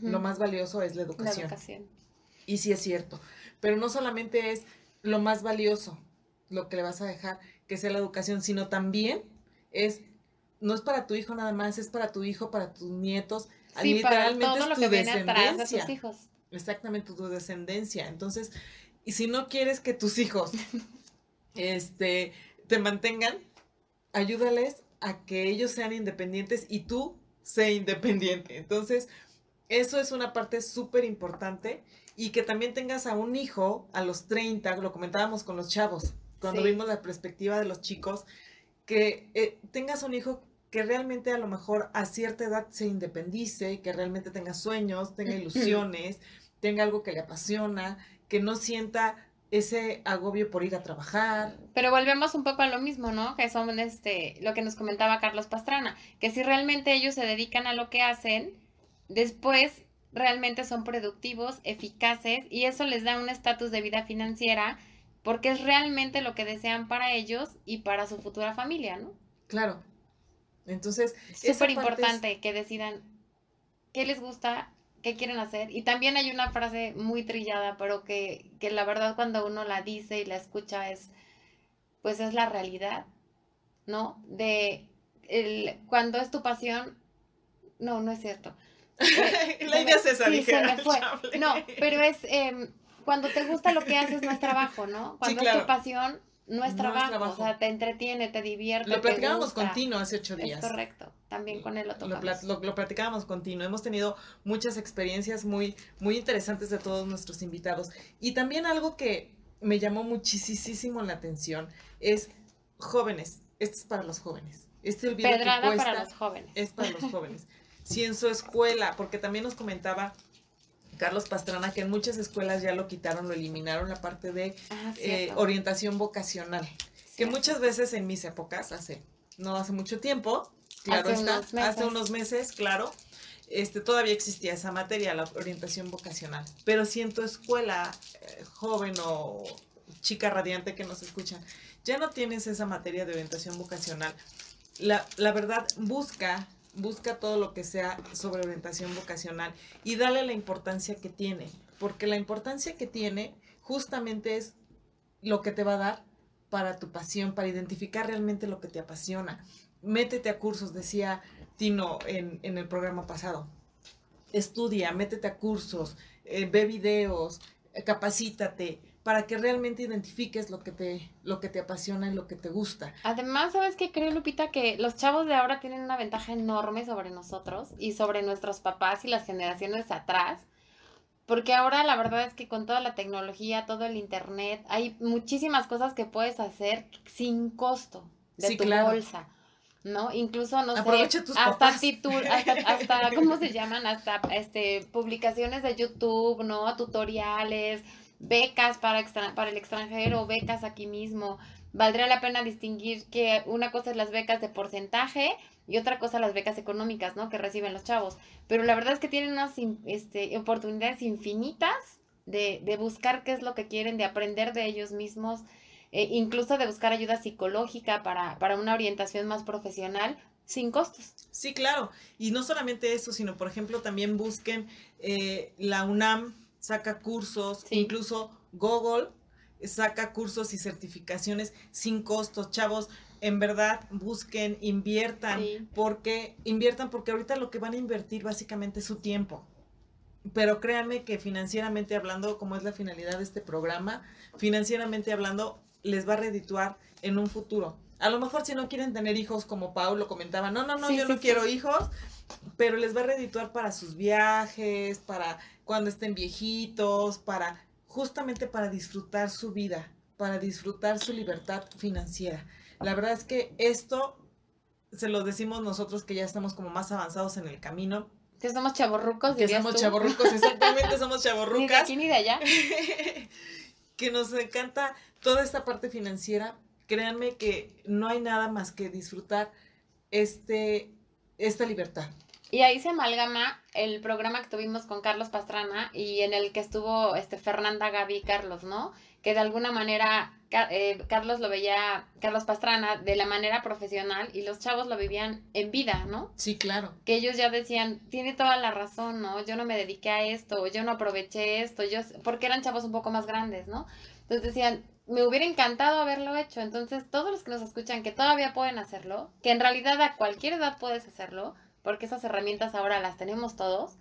S1: lo más valioso es la
S2: La
S1: educación. Y sí es cierto. Pero no solamente es lo más valioso lo que le vas a dejar, que sea la educación, sino también es, no es para tu hijo nada más, es para tu hijo, para tus nietos.
S2: Sí, para
S1: literalmente
S2: todo
S1: es
S2: lo
S1: tu
S2: que viene atrás de
S1: descendencia.
S2: tus hijos.
S1: Exactamente, tu descendencia. Entonces, y si no quieres que tus hijos *laughs* este, te mantengan, ayúdales a que ellos sean independientes y tú sé independiente. Entonces, eso es una parte súper importante y que también tengas a un hijo a los 30, lo comentábamos con los chavos, cuando
S2: Sí.
S1: vimos la perspectiva de los chicos, que eh, tengas un hijo que realmente a lo mejor a cierta edad se independice, que realmente tenga sueños, tenga *laughs* ilusiones, tenga algo que le apasiona, que no sienta ese agobio por ir a trabajar.
S2: Pero volvemos un poco a lo mismo, ¿no? Que son este, lo que nos comentaba Carlos Pastrana, que si realmente ellos se dedican a lo que hacen, después realmente son productivos, eficaces y eso les da un estatus de vida financiera porque es realmente lo que desean para ellos y para su futura familia, ¿no?
S1: Claro. Entonces, esa
S2: Súper
S1: es-
S2: importante que decidan qué les gusta, qué quieren hacer. Y también hay una frase muy trillada, pero que, que la verdad cuando uno la dice y la escucha es, pues es la realidad, ¿no? De el, cuando es tu pasión, no, no es cierto. *laughs* Eh,
S1: la idea es esa,
S2: sí,
S1: dije.
S2: se me fue. No, pero es em, cuando te gusta lo que haces no es trabajo, ¿no? Cuando es
S1: claro.
S2: tu pasión no es
S1: No es
S2: trabajo,
S1: trabajo.
S2: o sea, te entretiene, te divierte.
S1: Lo platicábamos
S2: gusta.
S1: con Tino hace ocho días.
S2: Es correcto, también con él lo tocamos.
S1: lo, lo platicábamos con Tino. Hemos tenido muchas experiencias muy, muy interesantes de todos nuestros invitados. Y también algo que me llamó muchísimo la atención es jóvenes. Este es para los jóvenes. Este olvido que
S2: Pedrada
S1: cuesta
S2: para los jóvenes.
S1: es para los *laughs* jóvenes. Si en su escuela, porque también nos comentaba Carlos Pastrana que en muchas escuelas ya lo quitaron, lo eliminaron la parte de
S2: Ah,
S1: eh, orientación vocacional. Que muchas veces en mis épocas, hace, no hace mucho tiempo, claro
S2: Hace
S1: está,
S2: unos meses.
S1: hace unos meses, claro, este, todavía existía esa materia, la orientación vocacional. Pero si en tu escuela, eh, joven o chica radiante que nos escuchan, ya no tienes esa materia de orientación vocacional, la, la verdad, busca, busca todo lo que sea sobre orientación vocacional y dale la importancia que tiene, porque la importancia que tiene justamente es lo que te va a dar para tu pasión, para identificar realmente lo que te apasiona. Métete a cursos, decía Tino en, el programa pasado. Estudia, métete a cursos, eh, ve videos, eh, capacítate, para que realmente identifiques lo que te, lo que te apasiona y lo que te gusta.
S2: Además, ¿sabes qué creo, Lupita? Que los chavos de ahora tienen una ventaja enorme sobre nosotros y sobre nuestros papás y las generaciones atrás, Porque ahora la verdad es que con toda la tecnología, todo el internet, hay muchísimas cosas que puedes hacer sin costo de
S1: Sí,
S2: tu
S1: claro.
S2: bolsa. ¿No? Incluso, no
S1: Aprovecha
S2: sé,
S1: tus
S2: hasta, titul- *laughs* hasta, hasta, ¿cómo se llaman? Hasta este publicaciones de YouTube, ¿no? Tutoriales, becas para, para el extranjero, becas aquí mismo. Valdría la pena distinguir que una cosa es las becas de porcentaje y otra cosa las becas económicas, ¿no? Que reciben los chavos. Pero la verdad es que tienen unas este, oportunidades infinitas de, de buscar qué es lo que quieren, de aprender de ellos mismos, eh, incluso de buscar ayuda psicológica para, para una orientación más profesional sin costos.
S1: Sí, claro. Y no solamente eso, sino, por ejemplo, también busquen eh, la UNAM saca cursos,
S2: Sí.
S1: incluso Google saca cursos y certificaciones sin costos. Chavos, en verdad, busquen, inviertan,
S2: Sí.
S1: porque inviertan porque ahorita lo que van a invertir básicamente es su tiempo. Pero créanme que financieramente hablando, como es la finalidad de este programa, financieramente hablando, les va a redituar en un futuro. A lo mejor si no quieren tener hijos, como Paulo comentaba, no, no, no,
S2: Sí,
S1: yo
S2: sí,
S1: no
S2: sí.
S1: quiero hijos, pero les va a redituar para sus viajes, para cuando estén viejitos, para justamente para disfrutar su vida, para disfrutar su libertad financiera. La verdad es que esto se lo decimos nosotros que ya estamos como más avanzados en el camino,
S2: Que somos chavorrucos,
S1: que somos
S2: tú.
S1: chavorrucos, *laughs* exactamente somos
S2: Ni de
S1: chavorrucas,
S2: aquí ni de allá. *laughs*
S1: que nos encanta toda esta parte financiera. Créanme que no hay nada más que disfrutar este, esta libertad.
S2: Y ahí se amalgama el programa que tuvimos con Carlos Pastrana y en el que estuvo este Fernanda, Gaby y Carlos, ¿no? Que de alguna manera eh, Carlos lo veía, Carlos Pastrana, de la manera profesional y los chavos lo vivían en vida, ¿no?
S1: Sí, claro.
S2: Que ellos ya decían, tiene toda la razón, ¿no? Yo no me dediqué a esto, yo no aproveché esto, yo, porque eran chavos un poco más grandes, ¿no? Entonces decían, me hubiera encantado haberlo hecho. Entonces, todos los que nos escuchan que todavía pueden hacerlo, que en realidad a cualquier edad puedes hacerlo, porque esas herramientas ahora las tenemos todos,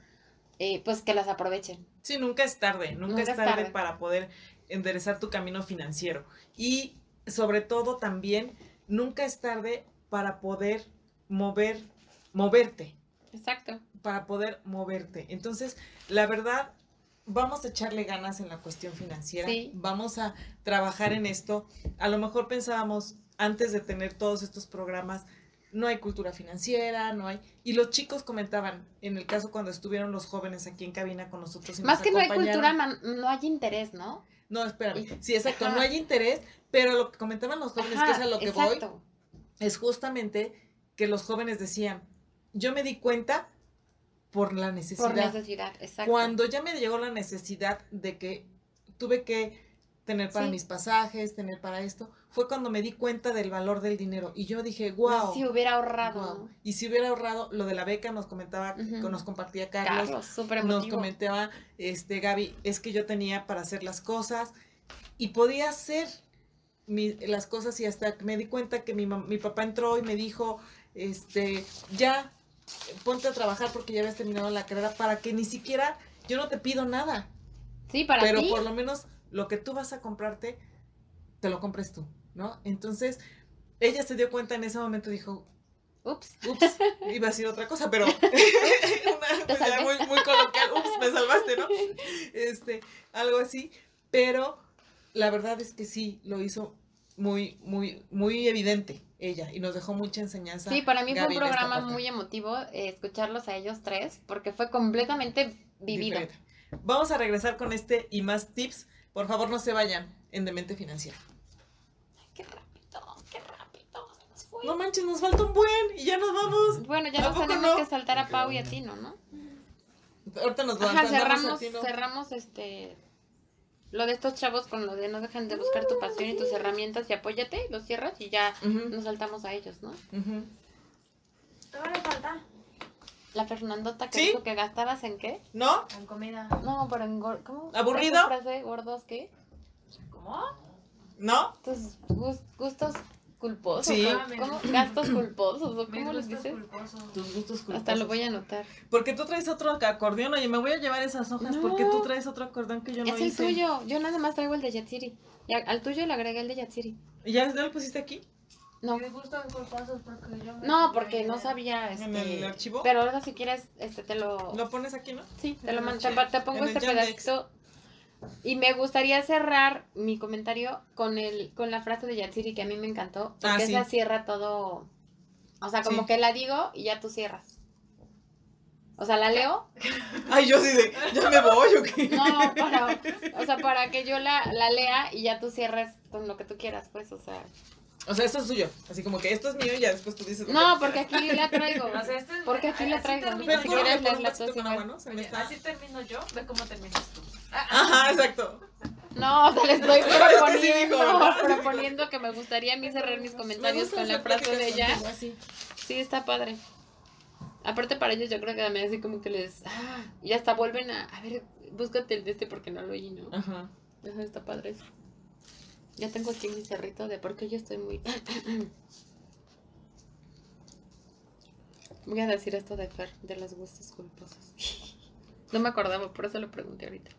S2: eh, pues que las aprovechen.
S1: Sí, nunca es tarde, nunca,
S2: Nunca
S1: es tarde. para poder enderezar tu camino financiero. Y sobre todo también, nunca es tarde para poder mover, moverte,
S2: Exacto.
S1: para poder moverte. Entonces, la verdad, vamos a echarle ganas en la cuestión financiera,
S2: Sí.
S1: vamos a trabajar en esto. A lo mejor pensábamos, antes de tener todos estos programas, no hay cultura financiera, no hay... Y los chicos comentaban, en el caso cuando estuvieron los jóvenes aquí en cabina con nosotros. y
S2: Más
S1: nos
S2: que no hay cultura, man- no hay interés, ¿no?
S1: no, espérame. Sí, exacto.
S2: Ajá.
S1: No hay interés, pero lo que comentaban los jóvenes, que es a lo que voy, es justamente que los jóvenes decían, yo me di cuenta por la necesidad.
S2: Por necesidad, exacto.
S1: Cuando ya me llegó la necesidad de que tuve que tener para
S2: Sí.
S1: mis pasajes, tener para esto, fue cuando me di cuenta del valor del dinero. Y yo dije, wow.
S2: Si hubiera ahorrado,
S1: wow".
S2: ¿no?
S1: Y si hubiera ahorrado, lo de la beca nos comentaba, nos compartía Carlos,
S2: Carlos, súper
S1: nos comentaba este Gaby, es que yo tenía para hacer las cosas y podía hacer mi- las cosas y hasta me di cuenta que mi, mi papá entró y me dijo, este, ya, ponte a trabajar porque ya habías terminado la carrera para que ni siquiera, yo no te pido nada,
S2: Sí, para
S1: pero por lo menos lo que tú vas a comprarte, te lo compres tú, ¿no? Entonces, ella se dio cuenta en ese momento, dijo,
S2: Ups.
S1: Ups, *laughs* iba a decir otra cosa, pero *laughs* una, *laughs* muy, muy coloquial, ups, me salvaste, ¿no? Este, algo así, pero la verdad es que sí, lo hizo muy, muy, muy evidente ella y nos dejó mucha enseñanza.
S2: Sí, para mí fue un programa muy emotivo eh, escucharlos a ellos tres, porque fue completamente vivido.
S1: Diferente. Vamos a regresar con este y más tips. Por favor, no se vayan en Demente Financiera.
S2: Qué rápido, qué rápido se nos fue.
S1: No manches, nos falta un buen y ya nos vamos.
S2: Bueno, ya
S1: ¿A
S2: nos tenemos
S1: no?
S2: que saltar a Pau y a. Tino, ¿no?
S1: Ahorita nos
S2: Ajá,
S1: vamos
S2: cerramos,
S1: a ti, ¿no?
S2: cerramos este lo de estos chavos con lo de no dejan de buscar tu pasión y tus herramientas y apóyate, lo cierras y ya nos saltamos a ellos, ¿no?
S1: ujú.
S4: Todavía falta.
S2: La Fernandota que
S1: ¿Sí?
S2: dijo que gastabas en qué?
S1: ¿No?
S4: En comida.
S2: No, pero en gor- ¿cómo?
S1: ¿Aburrido?
S2: ¿Esa frase, gordos qué?
S4: ¿Cómo?
S1: ¿No?
S2: Tus gus- gustos culposos.
S1: Sí.
S2: ¿o ¿Cómo? Gastos culposos, ¿o ¿cómo les
S4: gustos
S2: dices?
S4: culposos.
S1: Tus gustos culposos.
S2: Hasta lo voy a anotar.
S1: Porque tú traes otro acordeón, oye, me voy a llevar esas hojas
S2: No.
S1: porque tú traes otro acordeón que yo no
S2: es el
S1: hice.
S2: tuyo. Yo nada más traigo el de Yatsiri. Al tuyo le agregué el de Yatsiri.
S1: ¿Y ¿Ya, ya lo pusiste aquí?
S2: No.
S4: Me gustan culposos porque yo me
S2: No, porque no sabía.
S1: ¿En
S2: Este,
S1: el archivo?
S2: Pero ahora si quieres, este, te lo...
S1: Lo pones aquí, ¿no?
S2: Sí, te lo
S1: en
S2: mando. Te, pongo
S1: en
S2: este pedacito. Y me gustaría cerrar mi comentario con el con la frase de Yatsiri que a mí me encantó. Porque
S1: Ah, sí.
S2: esa cierra todo. O sea, como
S1: Sí.
S2: que la digo y ya tú cierras. O sea, la leo. *laughs*
S1: Ay, yo sí de, ya me voy o qué.
S2: No, para, o sea, para que yo la, la lea y ya tú cierres con lo que tú quieras, pues, o sea.
S1: O sea, esto es suyo. Así como que esto es mío y ya después tú dices.
S2: No,
S1: que
S2: porque aquí la traigo.
S4: O sea, este es-
S2: Porque aquí la traigo.
S4: termino
S1: Pero
S2: Si
S1: ¿puedo
S2: quieres
S1: poner
S2: leer
S1: un
S2: las
S1: vasito
S2: dos
S1: con agua,
S2: igual.
S1: ¿no? Se me
S4: Oye,
S1: está...
S4: así termino yo, ve cómo terminas tú. Ah,
S1: Ajá, exacto.
S2: No, o sea, le estoy *laughs*
S1: sí
S2: proponiendo, proponiendo que me gustaría a mí cerrar mis comentarios con la frase de ella. Sí, está padre. Aparte para ellos yo creo que también así como que les... Ah, y hasta vuelven a... A ver, búscate el de este porque no lo oí, ¿no?
S1: Ajá.
S2: Ajá, está padre eso. Ya tengo aquí mi cerrito de porque yo estoy muy... *coughs* Voy a decir esto de Fer, de los gustos culposos. *laughs* No me acordaba, por eso lo pregunté ahorita.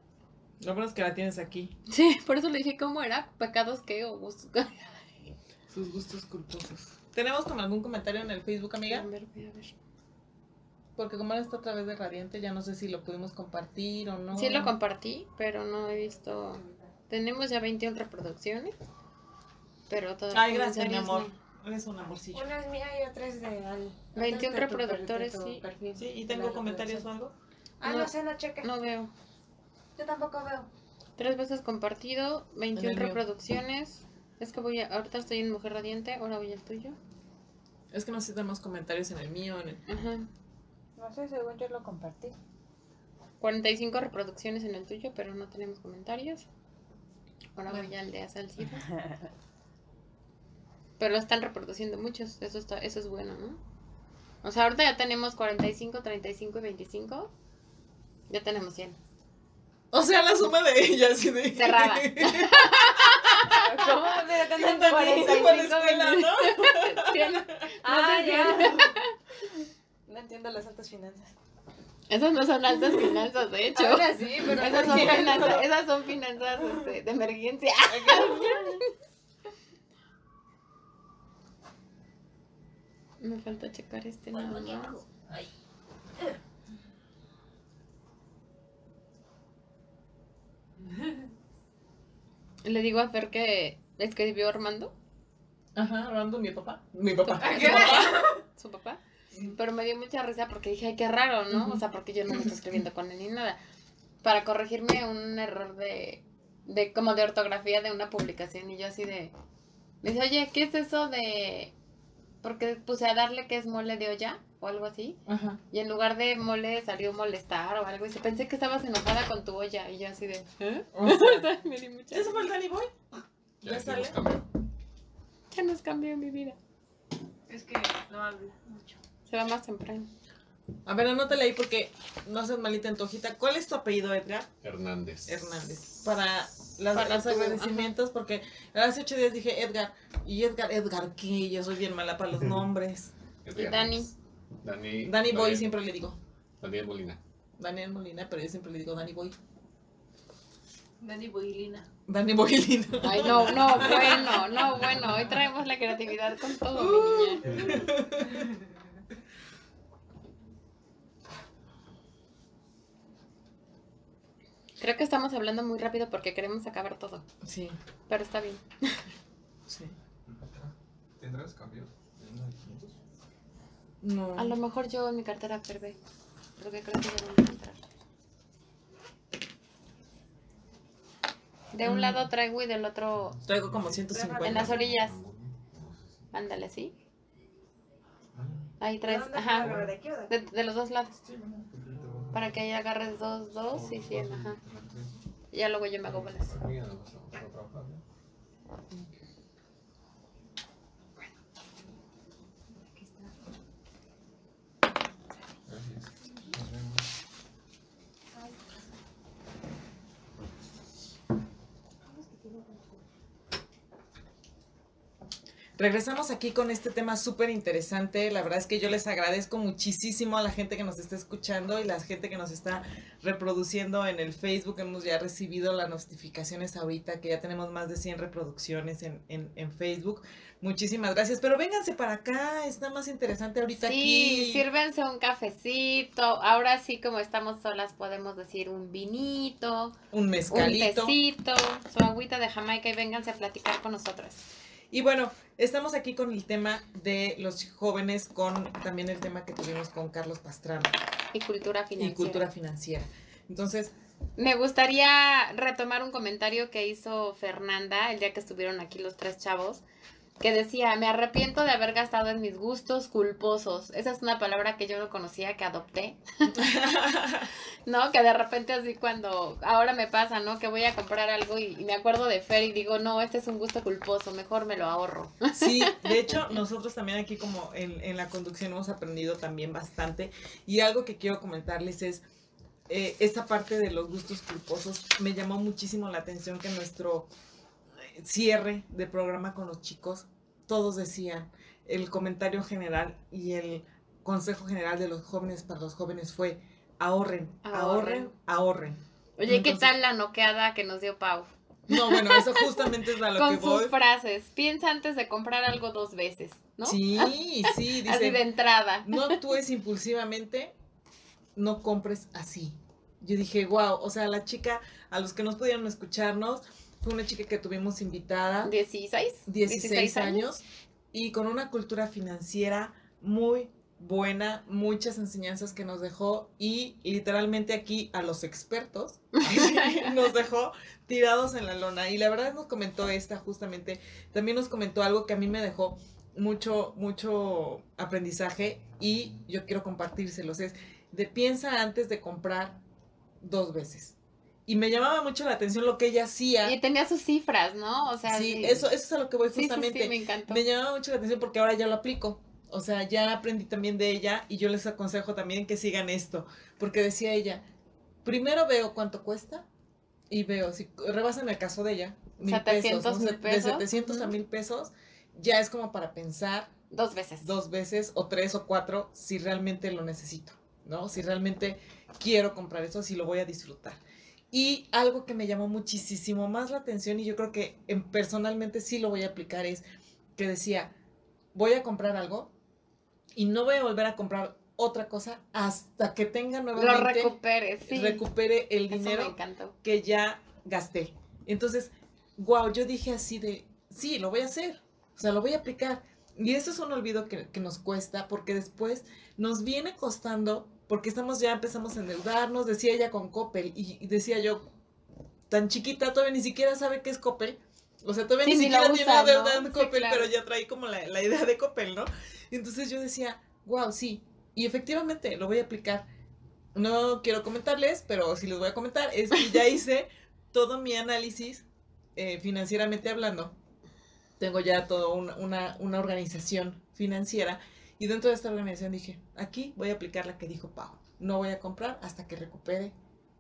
S1: Lo bueno es que la tienes aquí.
S2: Sí, por eso le dije cómo era, pecados qué o gustos. *laughs*
S1: Sus gustos culposos. ¿Tenemos como algún comentario en el Facebook,
S2: A
S1: amiga?
S2: ver, voy a ver.
S1: Porque como ahora está a través de Radiante, ya no sé si lo pudimos compartir o no.
S2: Sí lo compartí, pero no he visto. Tenemos ya 21 reproducciones. Pero todavía.
S1: Ay, gracias, mi amor. Eres un amorcillo.
S4: Una es mía y otra es de Al.
S2: 21
S4: Otra es de tu
S2: reproductores,
S4: per- de tu
S2: sí.
S4: perfil.
S1: Sí, y tengo comentarios o algo.
S4: Ah,
S2: No.
S4: no sé, no cheque.
S2: No veo.
S4: Yo tampoco veo.
S2: Tres veces compartido, 21
S1: En el mío.
S2: reproducciones. Es que voy a. Ahorita estoy en Mujer Radiante, ahora voy al tuyo.
S1: Es que no sé si tenemos comentarios en el mío. En el...
S2: Ajá.
S4: No sé, según yo lo compartí.
S2: 45 reproducciones en el tuyo, pero no tenemos comentarios. Ahora
S1: Bueno.
S2: voy al de Asalcito. *laughs* Pero lo están reproduciendo muchos, eso está, eso es bueno, ¿no? O sea, ahorita ya tenemos 45, 35 y 25. Ya tenemos 100.
S1: O sea, la suma de *laughs* ella, así de. *laughs*
S2: Cerrada.
S4: ¿Cómo?
S1: Se fue a la escuela, ¿no?
S2: 100.
S4: Ah,
S2: sé,
S4: ya.
S2: 100.
S4: No entiendo las altas finanzas.
S2: Esas no son altas finanzas, de hecho.
S4: Ahora sí, pero
S2: Esas
S4: no
S2: son finanzas, esas son finanzas este, de emergencia. Me falta checar este nada más. Le digo a Fer que escribió Armando,
S1: Ajá, hablando mi papá. Mi papá.
S2: ¿Qué?
S1: Su papá.
S2: su papá. Pero me dio mucha risa porque dije, ay, qué raro, ¿no? O sea, porque yo no me estoy escribiendo con él ni nada. Para corregirme un error de, de como de ortografía de una publicación. Y yo así de, me dice, oye, ¿qué es eso de...? Porque puse a darle que es mole de olla o algo así.
S1: Ajá.
S2: Y en lugar de mole salió molestar o algo. Y se pensé que estabas enojada con tu olla. Y yo así de, ¿eh? *laughs*
S1: O sea,
S2: me di mucha
S1: ¿Eso fue el Danny Boy?
S3: Ya,
S1: ¿Ya sale?
S3: nos.
S2: Ya nos cambió mi vida.
S4: Es que no habla mucho.
S2: Se va más temprano.
S1: A ver, anótale ahí porque no seas malita en tu hojita. ¿Cuál es tu apellido, Edgar?
S3: Hernández.
S1: Hernández. Para, las-
S2: Para
S1: los agradecimientos, porque hace ocho días dije Edgar. Y Edgar, Edgar, ¿qué? Yo soy bien mala para los nombres.
S3: Edgar
S2: Y Dani.
S3: Dani.
S1: Danny Boy
S3: Daniel-
S1: siempre le digo.
S3: Daniel Molina.
S1: Daniel Molina, pero yo siempre le digo Danny Boy.
S4: Dani Boilina.
S1: Danny Boylina.
S2: Ay, no, no, bueno, no, bueno. Hoy traemos la creatividad con todo, mi niña. *laughs* Creo que estamos hablando muy rápido porque queremos acabar todo.
S1: Sí,
S2: Pero está bien. *laughs*
S1: sí.
S3: ¿Tendrás cambio? ¿En una de 500?
S1: No.
S2: A lo mejor yo en mi cartera perdí. Porque creo que ya no voy a entrar. De un
S1: Mm.
S2: lado traigo y del otro
S1: Traigo como 150.
S2: en las orillas. Ándale, ¿sí? Ahí traes,
S4: ¿Dónde
S2: ajá.
S4: ¿De aquí o de aquí?
S2: De, de los dos lados. Para que ahí agarres dos, dos y cien, ajá. Ya luego yo me hago bolas.
S1: Regresamos aquí con este tema súper interesante. La verdad es que yo les agradezco muchísimo a la gente que nos está escuchando y la gente que nos está reproduciendo en el Facebook. Hemos ya recibido las notificaciones ahorita que ya tenemos más de 100 reproducciones en, en, en Facebook. Muchísimas gracias. Pero vénganse para acá, está más interesante ahorita
S2: Sí,
S1: aquí.
S2: sírvense un cafecito. Ahora sí, como estamos solas, podemos decir un vinito,
S1: Un
S2: un
S1: mezcalito.
S2: tecito, su agüita de Jamaica y vénganse a platicar con nosotras.
S1: Y bueno, estamos aquí con el tema de los jóvenes, con también el tema que tuvimos con Carlos Pastrana
S2: Y cultura financiera.
S1: y cultura financiera. Entonces,
S2: Me gustaría retomar un comentario que hizo Fernanda el día que estuvieron aquí los tres chavos, que decía, me arrepiento de haber gastado en mis gustos culposos. Esa es una palabra que yo no conocía, que adopté. *laughs* ¿No? Que de repente así cuando ahora me pasa, ¿no? Que voy a comprar algo y, y me acuerdo de Fer y digo, no, este es un gusto culposo, mejor me lo ahorro. *laughs*
S1: Sí, de hecho, nosotros también aquí como en, en la conducción hemos aprendido también bastante. Y algo que quiero comentarles es, eh, esta parte de los gustos culposos me llamó muchísimo la atención que nuestro cierre de programa con los chicos, todos decían, el comentario general y el consejo general de los jóvenes para los jóvenes fue, ahorren, ahorren,
S2: Ahorren.
S1: ahorren.
S2: Oye, ¿qué tal la noqueada que nos dio Pau?
S1: No, bueno, eso justamente es a lo que
S2: Con
S1: voy.
S2: sus frases. Piensa antes de comprar algo dos veces, ¿no?
S1: Sí, sí, *laughs* dice.
S2: Así de entrada.
S1: no actúes impulsivamente, no compres así. Yo dije, wow, o sea, la chica, a los que nos pudieron escucharnos, fue una chica que tuvimos invitada,
S2: 16.
S1: 16 años, y con una cultura financiera muy buena, muchas enseñanzas que nos dejó y literalmente aquí a los expertos *laughs* nos dejó tirados en la lona. Y la verdad nos comentó esta justamente, también nos comentó algo que a mí me dejó mucho, mucho aprendizaje y yo quiero compartírselos. Es de piensa antes de comprar dos veces. Y me llamaba mucho la atención lo que ella hacía.
S2: Y tenía sus cifras, ¿no? O sea,
S1: sí, eso, eso es a lo que voy
S2: sí, sí,
S1: justamente.
S2: sí, me encantó.
S1: Me llamaba mucho la atención porque ahora ya lo aplico. O sea, ya aprendí también de ella y yo les aconsejo también que sigan esto. Porque decía ella, primero veo cuánto cuesta y veo, si rebasan el caso de ella, mil
S2: 700
S1: pesos,
S2: mil pesos.
S1: de 700 a mil pesos, ya es como para pensar
S2: Dos veces.
S1: dos veces o tres o cuatro si realmente lo necesito, ¿no? Si realmente quiero comprar eso, si lo voy a disfrutar. Y algo que me llamó muchísimo más la atención y yo creo que en- personalmente sí lo voy a aplicar es que decía, voy a comprar algo y no voy a volver a comprar otra cosa hasta que tenga
S2: Lo
S1: nuevamente,
S2: recuperes, sí.
S1: recupere el dinero que ya gasté. Entonces, wow, yo dije así de, sí, lo voy a hacer, o sea, lo voy a aplicar. Y eso es un olvido que, que nos cuesta porque después nos viene costando, porque estamos ya empezamos a endeudarnos, decía ella con Coppel, y, y decía yo, tan chiquita, todavía ni siquiera sabe qué es Coppel. O sea, todavía
S2: Sí,
S1: ni
S2: ni
S1: siquiera tiene
S2: usa,
S1: deuda
S2: ¿no?
S1: en
S2: Sí,
S1: Coppel,
S2: claro.
S1: pero ya trae como la, la idea de Coppel, ¿no? Entonces yo decía, wow, sí, y efectivamente lo voy a aplicar. No quiero comentarles, pero sí les voy a comentar, es que ya hice *laughs* todo mi análisis eh, financieramente hablando. Tengo ya toda una, una, una organización financiera y dentro de esta organización dije, aquí voy a aplicar la que dijo Pau. No voy a comprar hasta que recupere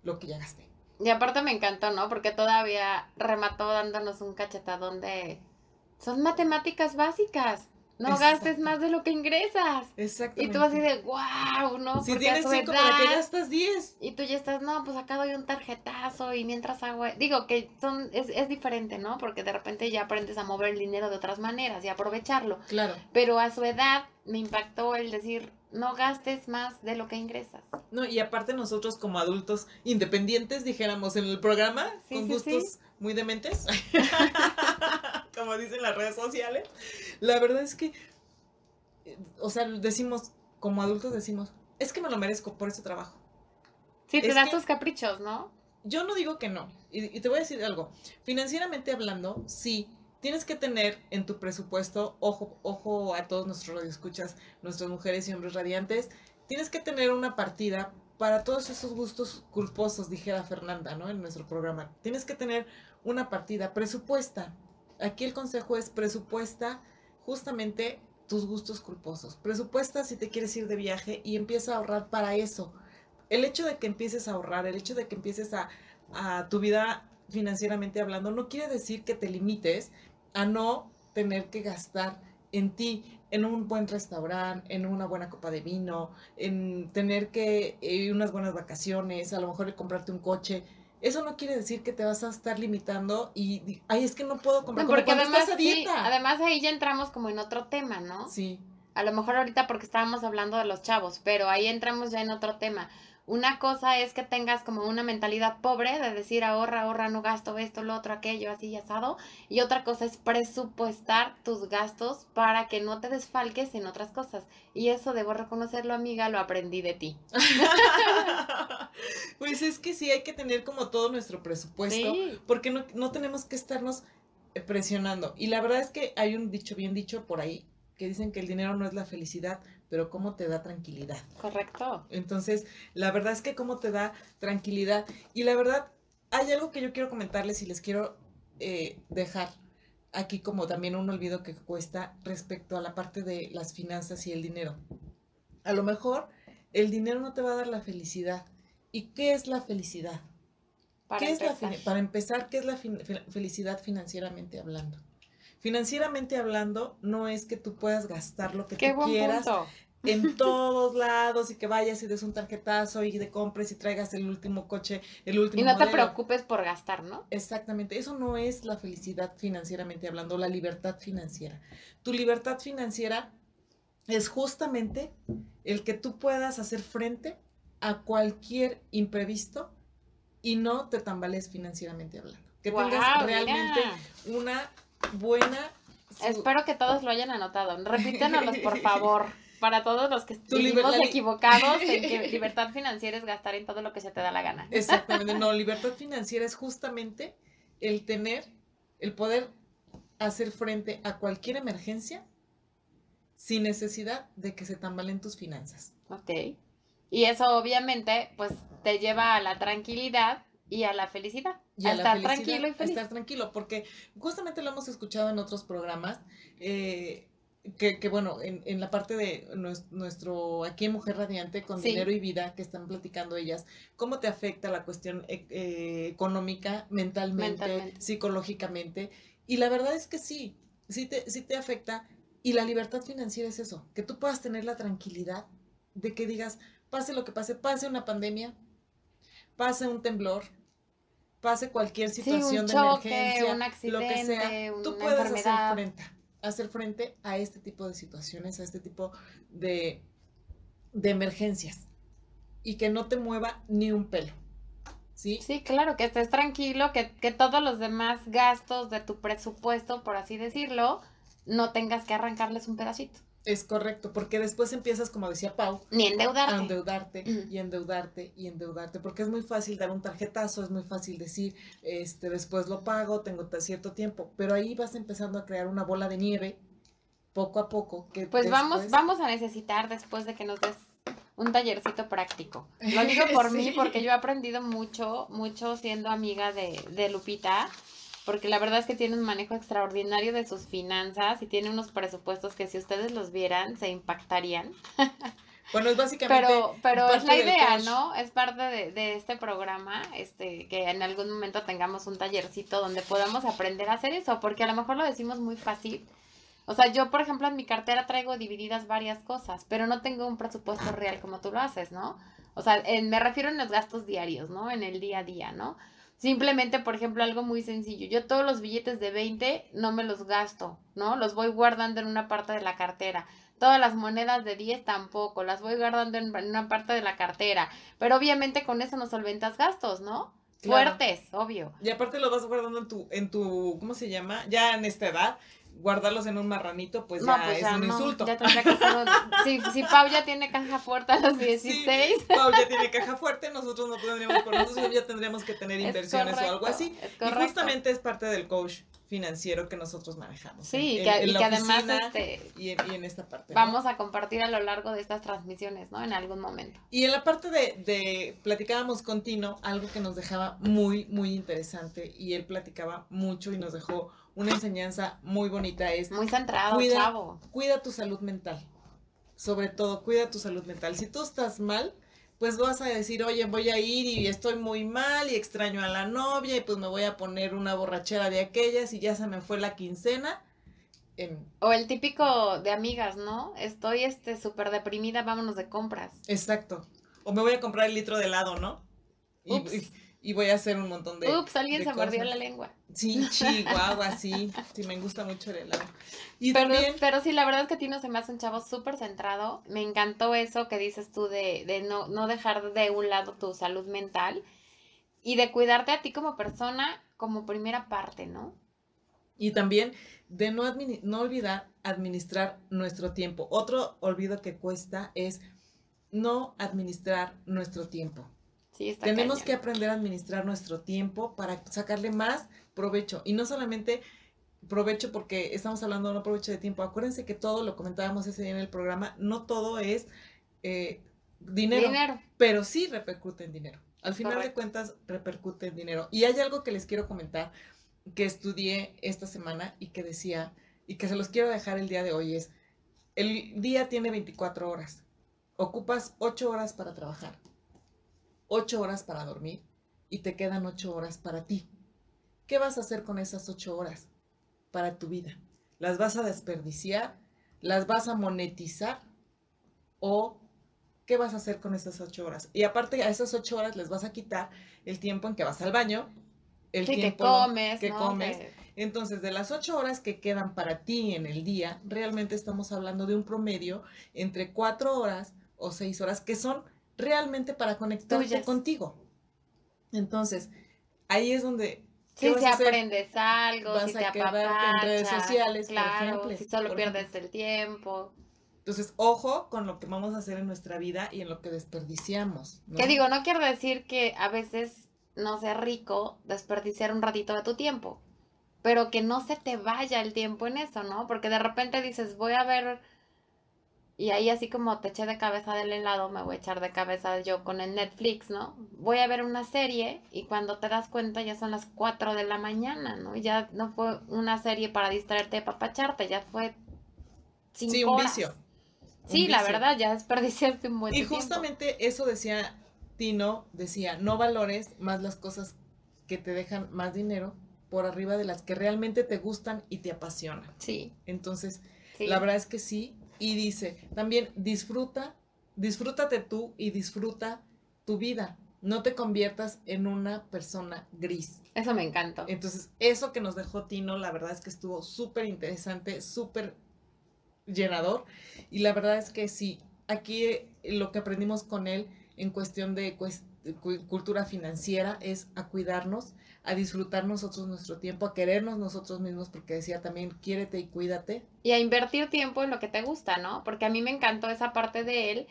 S1: lo que ya gasté.
S2: Y aparte me encantó, ¿no? Porque todavía remató dándonos un cachetadón de... Son matemáticas básicas. No
S1: Exacto.
S2: gastes más de lo que ingresas. Y
S1: Exactamente.
S2: tú así de, wow, ¿no?
S1: si tienes 5, ¿para qué gastas 10?
S2: Y tú ya estás, no, pues acá doy un tarjetazo y mientras hago, digo que son, es, es diferente, ¿no? Porque de repente ya aprendes a mover el dinero de otras maneras y aprovecharlo.
S1: Claro.
S2: Pero a su edad me impactó el decir, no gastes más de lo que ingresas.
S1: No, y aparte nosotros como adultos independientes, dijéramos en el programa,
S2: Sí,
S1: con
S2: sí,
S1: gustos
S2: sí.
S1: Muy dementes, *laughs* como dicen las redes sociales, la verdad es que, eh, o sea, decimos, como adultos decimos, es que me lo merezco, por eso trabajo.
S2: Sí, te
S1: Es
S2: das
S1: que-
S2: tus caprichos, ¿no?
S1: Yo no digo que no, y, y te voy a decir algo, financieramente hablando, sí, tienes que tener en tu presupuesto, ojo, ojo a todos nuestros radioescuchas, nuestras mujeres y hombres radiantes, tienes que tener una partida para todos esos gustos culposos, dijera Fernanda, ¿no? En nuestro programa. Tienes que tener una partida presupuesta. Aquí el consejo es presupuesta justamente tus gustos culposos. Presupuesta si te quieres ir de viaje y empieza a ahorrar para eso. El hecho de que empieces a ahorrar, el hecho de que empieces a, a tu vida financieramente hablando, no quiere decir que te limites a no tener que gastar en ti, en un buen restaurante, en una buena copa de vino, en tener que ir unas buenas vacaciones, a lo mejor comprarte un coche. Eso no quiere decir que te vas a estar limitando y, ay, es que no puedo comprar.
S2: No, porque además,
S1: estás a
S2: sí,
S1: dieta.
S2: además ahí ya entramos como en otro tema, ¿no?
S1: Sí,
S2: A lo mejor ahorita porque estábamos hablando de los chavos, pero ahí entramos ya en otro tema. Una cosa es que tengas como una mentalidad pobre de decir ahorra, ahorra, no gasto esto, lo otro, aquello, así y asado. Y otra cosa es presupuestar tus gastos para que no te desfalques en otras cosas. Y eso debo reconocerlo, amiga, lo aprendí de ti. *laughs*
S1: pues es que sí hay que tener como todo nuestro presupuesto,
S2: Sí.
S1: porque no, no tenemos que estarnos eh, presionando. Y la verdad es que hay un dicho bien dicho por ahí que dicen que el dinero no es la felicidad, pero cómo te da tranquilidad.
S2: Correcto.
S1: Entonces, la verdad es que cómo te da tranquilidad. Y la verdad, hay algo que yo quiero comentarles y les quiero eh, dejar aquí como también un olvido que cuesta respecto a la parte de las finanzas y el dinero. A lo mejor el dinero no te va a dar la felicidad. ¿Y qué es la felicidad?
S2: Para
S1: ¿Qué es la
S2: empezar.
S1: para empezar, ¿qué es la fin- fe- felicidad financieramente hablando? Financieramente hablando, no es que tú puedas gastar lo que
S2: Qué
S1: tú quieras
S2: punto.
S1: en *laughs* todos lados y que vayas y des un tarjetazo y de compres y traigas el último coche, el último
S2: Y no te preocupes por gastar, ¿no?
S1: Exactamente, eso no es la felicidad financieramente hablando, la libertad financiera. Tu libertad financiera es justamente el que tú puedas hacer frente a cualquier imprevisto y no te tambalees financieramente hablando. Que tengas
S2: Guau,
S1: realmente
S2: mira.
S1: una buena... su-
S2: Espero que todos lo hayan anotado. Repítenoslos, por *laughs* favor. Para todos los que estuvimos equivocados en que *laughs* libertad financiera es gastar en todo lo que se te da la gana.
S1: Exactamente, no, libertad financiera es justamente el tener, el poder hacer frente a cualquier emergencia sin necesidad de que se tambalen tus finanzas.
S2: Ok. Y eso obviamente, pues, te lleva a la tranquilidad y a la felicidad.
S1: Y
S2: a,
S1: a la
S2: estar
S1: felicidad,
S2: tranquilo y feliz.
S1: estar tranquilo, porque justamente lo hemos escuchado en otros programas, eh, que, que, bueno, en, en la parte de nues- nuestro, aquí en Mujer Radiante, con
S2: Sí.
S1: dinero y vida, que están platicando ellas, cómo te afecta la cuestión e- eh, económica, mentalmente,
S2: Mentalmente.
S1: psicológicamente. Y la verdad es que sí, sí te, sí te afecta. Y la libertad financiera es eso, que tú puedas tener la tranquilidad de que digas, pase lo que pase, pase una pandemia, pase un temblor, pase cualquier
S2: Sí,
S1: situación
S2: un
S1: de
S2: choque,
S1: emergencia,
S2: un
S1: lo que
S2: accidente,
S1: sea, tú
S2: una
S1: puedes hacer frente, hacer frente a este tipo de situaciones, a este tipo de, de emergencias y que no te mueva ni un pelo. ¿Sí?
S2: Sí, claro, que estés tranquilo, que, que todos los demás gastos de tu presupuesto, por así decirlo, no tengas que arrancarles un pedacito.
S1: Es correcto, porque después empiezas, como decía Pau,
S2: Ni
S1: a
S2: endeudarte.
S1: endeudarte
S2: Ujú.
S1: y endeudarte y endeudarte, porque es muy fácil dar un tarjetazo, es muy fácil decir, este, después lo pago, tengo cierto tiempo, pero ahí vas empezando a crear una bola de nieve poco a poco. Que
S2: Pues vamos,
S1: después-
S2: vamos a necesitar después de que nos des un tallercito práctico. Lo *laughs* digo por mí porque yo he aprendido mucho, mucho siendo amiga de, de Lupita, porque la verdad es que tiene un manejo extraordinario de sus finanzas y tiene unos presupuestos que si ustedes los vieran se impactarían. *laughs*
S1: Bueno, es básicamente.
S2: Pero, pero es la idea. ¿no? Es parte de, de este programa, este, que en algún momento tengamos un tallercito donde podamos aprender a hacer eso, porque a lo mejor lo decimos muy fácil. O sea, yo, por ejemplo, en mi cartera traigo divididas varias cosas, pero no tengo un presupuesto real como tú lo haces, ¿no? O sea, en- me refiero en los gastos diarios, ¿no? En el día a día, ¿no? Simplemente, por ejemplo, algo muy sencillo. Yo todos los billetes de 20 no me los gasto, ¿no? Los voy guardando en una parte de la cartera. Todas las monedas de 10 tampoco, las voy guardando en una parte de la cartera. Pero obviamente con eso no solventas gastos, ¿no?
S1: Claro.
S2: Fuertes, obvio.
S1: Y aparte lo vas guardando en tu, en tu, ¿cómo se llama? Ya en esta edad, guardarlos en un marranito, pues ya es un
S2: no,
S1: insulto.
S2: Ya tendría que ser un- Si, si Pau ya tiene caja fuerte a los 16.
S1: Pau ya tiene caja fuerte, nosotros no tendríamos, por nosotros ya tendríamos que tener
S2: es
S1: inversiones o algo así. Y justamente es parte del coach financiero que nosotros manejamos.
S2: Sí,
S1: en-
S2: que-
S1: en
S2: y que además este,
S1: y, en, y en esta parte. ¿no?
S2: vamos a compartir a lo largo de estas transmisiones, ¿no? En algún momento.
S1: Y en la parte de, de platicábamos con Tino, algo que nos dejaba muy, muy interesante y él platicaba mucho y nos dejó una enseñanza muy bonita es
S2: Muy centrado,
S1: Cuida-
S2: chavo.
S1: cuida tu salud mental. Sobre todo, cuida tu salud mental. Si tú estás mal, pues vas a decir, oye, voy a ir y estoy muy mal y extraño a la novia y pues me voy a poner una borrachera de aquellas y ya se me fue la quincena. en...
S2: O el típico de amigas, ¿no? Estoy este súper deprimida, vámonos de compras.
S1: Exacto. O me voy a comprar el litro de helado, ¿no? Y,
S2: Ups.
S1: y- y voy a hacer un montón de...
S2: Ups, alguien
S1: de
S2: se mordió la lengua.
S1: Sí, chihuahua, sí. Sí, me gusta mucho el helado. Y
S2: Pero,
S1: también...
S2: pero sí, la verdad es que Tino se me hace un chavo súper centrado. Me encantó eso que dices tú de, de no, no dejar de un lado tu salud mental y de cuidarte a ti como persona como primera parte, ¿no?
S1: Y también de no, no olvidar administrar nuestro tiempo. Otro olvido que cuesta es no administrar nuestro tiempo.
S2: Sí, está
S1: Tenemos que aprender a administrar nuestro tiempo para sacarle más provecho. Y no solamente provecho porque estamos hablando de no provecho de tiempo. Acuérdense que todo, lo comentábamos ese día en el programa, no todo es eh, dinero,
S2: Dinero.
S1: pero sí repercute en dinero. Al final de cuentas, repercute en dinero. Y hay algo que les quiero comentar que estudié esta semana y que decía, y que se los quiero dejar el día de hoy, es, el día tiene 24 horas. Ocupas 8 horas para trabajar, 8 horas para dormir y te quedan 8 horas para ti. ¿Qué vas a hacer con esas 8 horas para tu vida? ¿Las vas a desperdiciar? ¿Las vas a monetizar? ¿O qué vas a hacer con esas 8 horas? Y aparte a esas 8 horas les vas a quitar el tiempo en que vas al baño, el
S2: Sí, que
S1: tiempo
S2: comes,
S1: que
S2: ¿no?
S1: comes.
S2: Que-
S1: Entonces, de las ocho horas que quedan para ti en el día, realmente estamos hablando de un promedio entre cuatro horas o seis horas que son realmente para conectarte
S2: Tuyas.
S1: contigo. Entonces, ahí es donde... ¿qué
S2: Sí, si
S1: hacer?
S2: aprendes algo,
S1: Vas
S2: si
S1: a
S2: te
S1: en redes sociales, por
S2: claro,
S1: ejemplo,
S2: si solo
S1: por
S2: pierdes el tiempo.
S1: Entonces, ojo con lo que vamos a hacer en nuestra vida y en lo que desperdiciamos. ¿no?
S2: Que digo, no quiero decir que a veces no sea rico desperdiciar un ratito de tu tiempo, pero que no se te vaya el tiempo en eso, ¿no? Porque de repente dices, voy a ver, y ahí así como te eché de cabeza del helado, me voy a echar de cabeza yo con el Netflix, ¿no? Voy a ver una serie y cuando te das cuenta ya son las 4 de la mañana, ¿no? Ya no fue una serie para distraerte, papacharte, ya fue cinco
S1: Sí, un
S2: horas.
S1: vicio. un
S2: Sí, la
S1: vicio.
S2: verdad, ya desperdiciaste un buen
S1: Y
S2: tiempo.
S1: justamente eso decía Tino, decía, no valores más las cosas que te dejan más dinero por arriba de las que realmente te gustan y te apasionan.
S2: Sí,
S1: Entonces,
S2: sí.
S1: la verdad es que sí. Y dice, también disfruta, disfrútate tú y disfruta tu vida. No te conviertas en una persona gris.
S2: Eso me encantó.
S1: Entonces, eso que nos dejó Tino, la verdad es que estuvo súper interesante, súper llenador. Y la verdad es que sí, aquí lo que aprendimos con él en cuestión de cultura financiera es a cuidarnos, a disfrutar nosotros nuestro tiempo, a querernos nosotros mismos, porque decía también, quiérete y cuídate.
S2: Y a invertir tiempo en lo que te gusta, ¿no? Porque a mí me encantó esa parte de él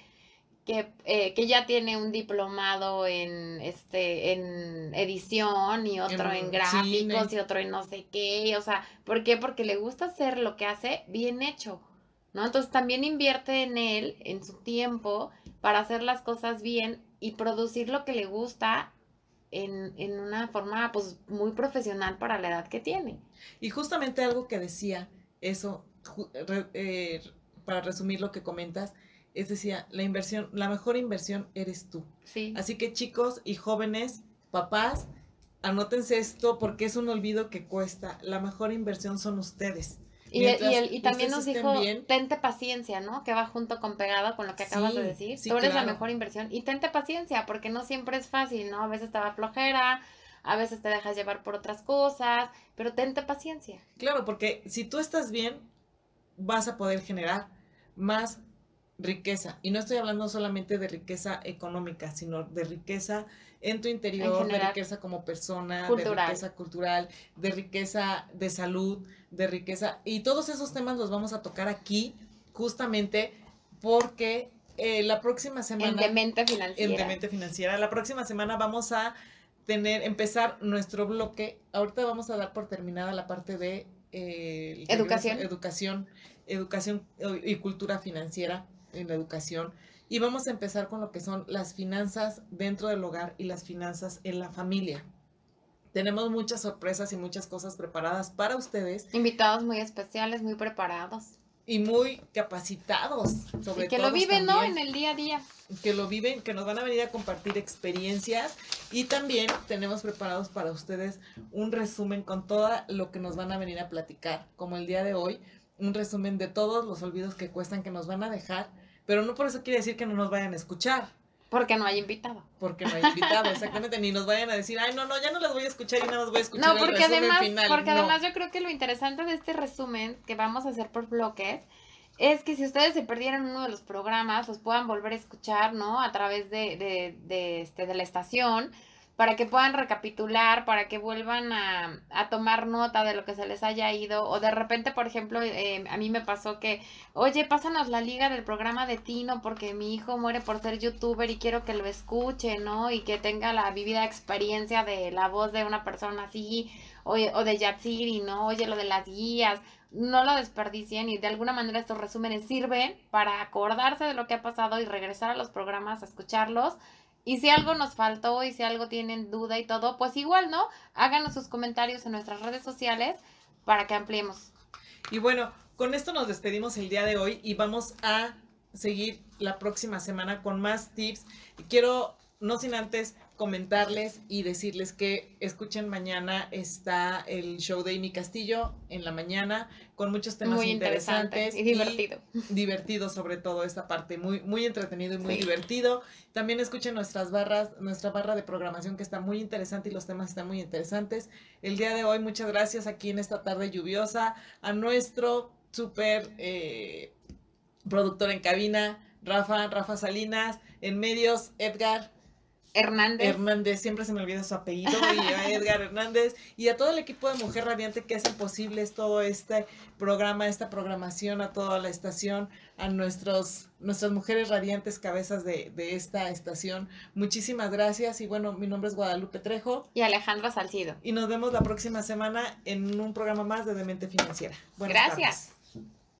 S2: que, eh, que ya tiene un diplomado en este en edición y otro
S1: En
S2: en, gráficos
S1: cine.
S2: y otro en no sé qué, o sea, ¿por qué? Porque le gusta hacer lo que hace bien hecho, ¿no? Entonces también invierte en él, en su tiempo, para hacer las cosas bien y producir lo que le gusta en, en una forma pues muy profesional para la edad que tiene.
S1: Y justamente algo que decía eso, re- eh, para resumir lo que comentas, es decía, la inversión, la mejor inversión eres tú.
S2: Sí.
S1: Así que chicos y jóvenes, papás, anótense esto porque es un olvido que cuesta. La mejor inversión son ustedes.
S2: Y,
S1: Mientras
S2: y, él- y también nos dijo,
S1: bien-
S2: tente paciencia, ¿no? Que va junto con pegado con lo que acabas
S1: Sí,
S2: de decir.
S1: sí,
S2: Tú eres
S1: claro.
S2: la mejor inversión. Y tente paciencia, porque no siempre es fácil, ¿no? A veces te va flojera, a veces te dejas llevar por otras cosas, pero tente paciencia.
S1: Claro, porque si tú estás bien, vas a poder generar más riqueza. Y no estoy hablando solamente de riqueza económica, sino de riqueza en tu interior,
S2: En
S1: de riqueza como persona, de riqueza cultural, de riqueza de salud, de riqueza. Y todos esos temas los vamos a tocar aquí, justamente porque eh, la próxima semana...
S2: En demente
S1: en
S2: financiera.
S1: Demente Financiera. La próxima semana vamos a tener, empezar nuestro bloque. Ahorita vamos a dar por terminada la parte de eh,
S2: Educación.
S1: educación, educación eh, y cultura financiera en la educación. Y vamos a empezar con lo que son las finanzas dentro del hogar y las finanzas en la familia. Tenemos muchas sorpresas y muchas cosas preparadas para ustedes
S2: Invitados muy especiales, muy preparados.
S1: y muy capacitados, sobre
S2: Y que
S1: todo
S2: lo viven, ¿no?
S1: también
S2: En el día a día.
S1: que lo viven, que nos van a venir a compartir experiencias y también tenemos preparados para ustedes un resumen con todo lo que nos van a venir a platicar, como el día de hoy, un resumen de todos los olvidos que cuestan que nos van a dejar, pero no por eso quiere decir que no nos vayan a escuchar,
S2: Porque no hay invitado.
S1: porque no hay *laughs* invitado, exactamente, ni nos vayan a decir, ay, no, no, ya no las voy a escuchar y nada más voy a escuchar
S2: No, porque además,
S1: final.
S2: porque
S1: No.
S2: además yo creo que lo interesante de este resumen que vamos a hacer por bloques es que si ustedes se perdieron uno de los programas, los puedan volver a escuchar, ¿no? A través de, de, de, este, de la estación, para que puedan recapitular, para que vuelvan a, a tomar nota de lo que se les haya ido, o de repente, por ejemplo, eh, a mí me pasó que, oye, pásanos la liga del programa de Tino, porque mi hijo muere por ser youtuber y quiero que lo escuche, ¿no? Y que tenga la vivida experiencia de la voz de una persona así, o, o de Yatsiri, ¿no? Oye, lo de las guías, no lo desperdicien y de alguna manera estos resúmenes sirven para acordarse de lo que ha pasado y regresar a los programas a escucharlos. Y si algo nos faltó y si algo tienen duda y todo, pues igual, ¿no? Háganos sus comentarios en nuestras redes sociales para que ampliemos.
S1: Y bueno, con esto nos despedimos el día de hoy y vamos a seguir la próxima semana con más tips. Y quiero, no sin antes, comentarles y decirles que escuchen mañana está el show de Amy Castillo en la mañana con muchos temas
S2: Muy interesante
S1: interesantes
S2: y divertido.
S1: divertido sobre todo esta parte, muy, muy entretenido y muy
S2: Sí.
S1: divertido. También escuchen nuestras barras, nuestra barra de programación que está muy interesante y los temas están muy interesantes. El día de hoy, muchas gracias aquí en esta tarde lluviosa a nuestro súper eh, productor en cabina, Rafa, Rafa Salinas, en medios, Edgar.
S2: Hernández.
S1: Hernández, siempre se me olvida su apellido, y a *laughs* Edgar Hernández, y a todo el equipo de Mujer Radiante que hacen posible todo este programa, esta programación, a toda la estación, a nuestros, nuestras mujeres radiantes cabezas de, de esta estación. Muchísimas gracias y bueno, mi nombre es Guadalupe Trejo
S2: y Alejandro Salcido.
S1: y nos vemos la próxima semana en un programa más de Demente Financiera. Buenas
S2: Gracias.
S1: tardes.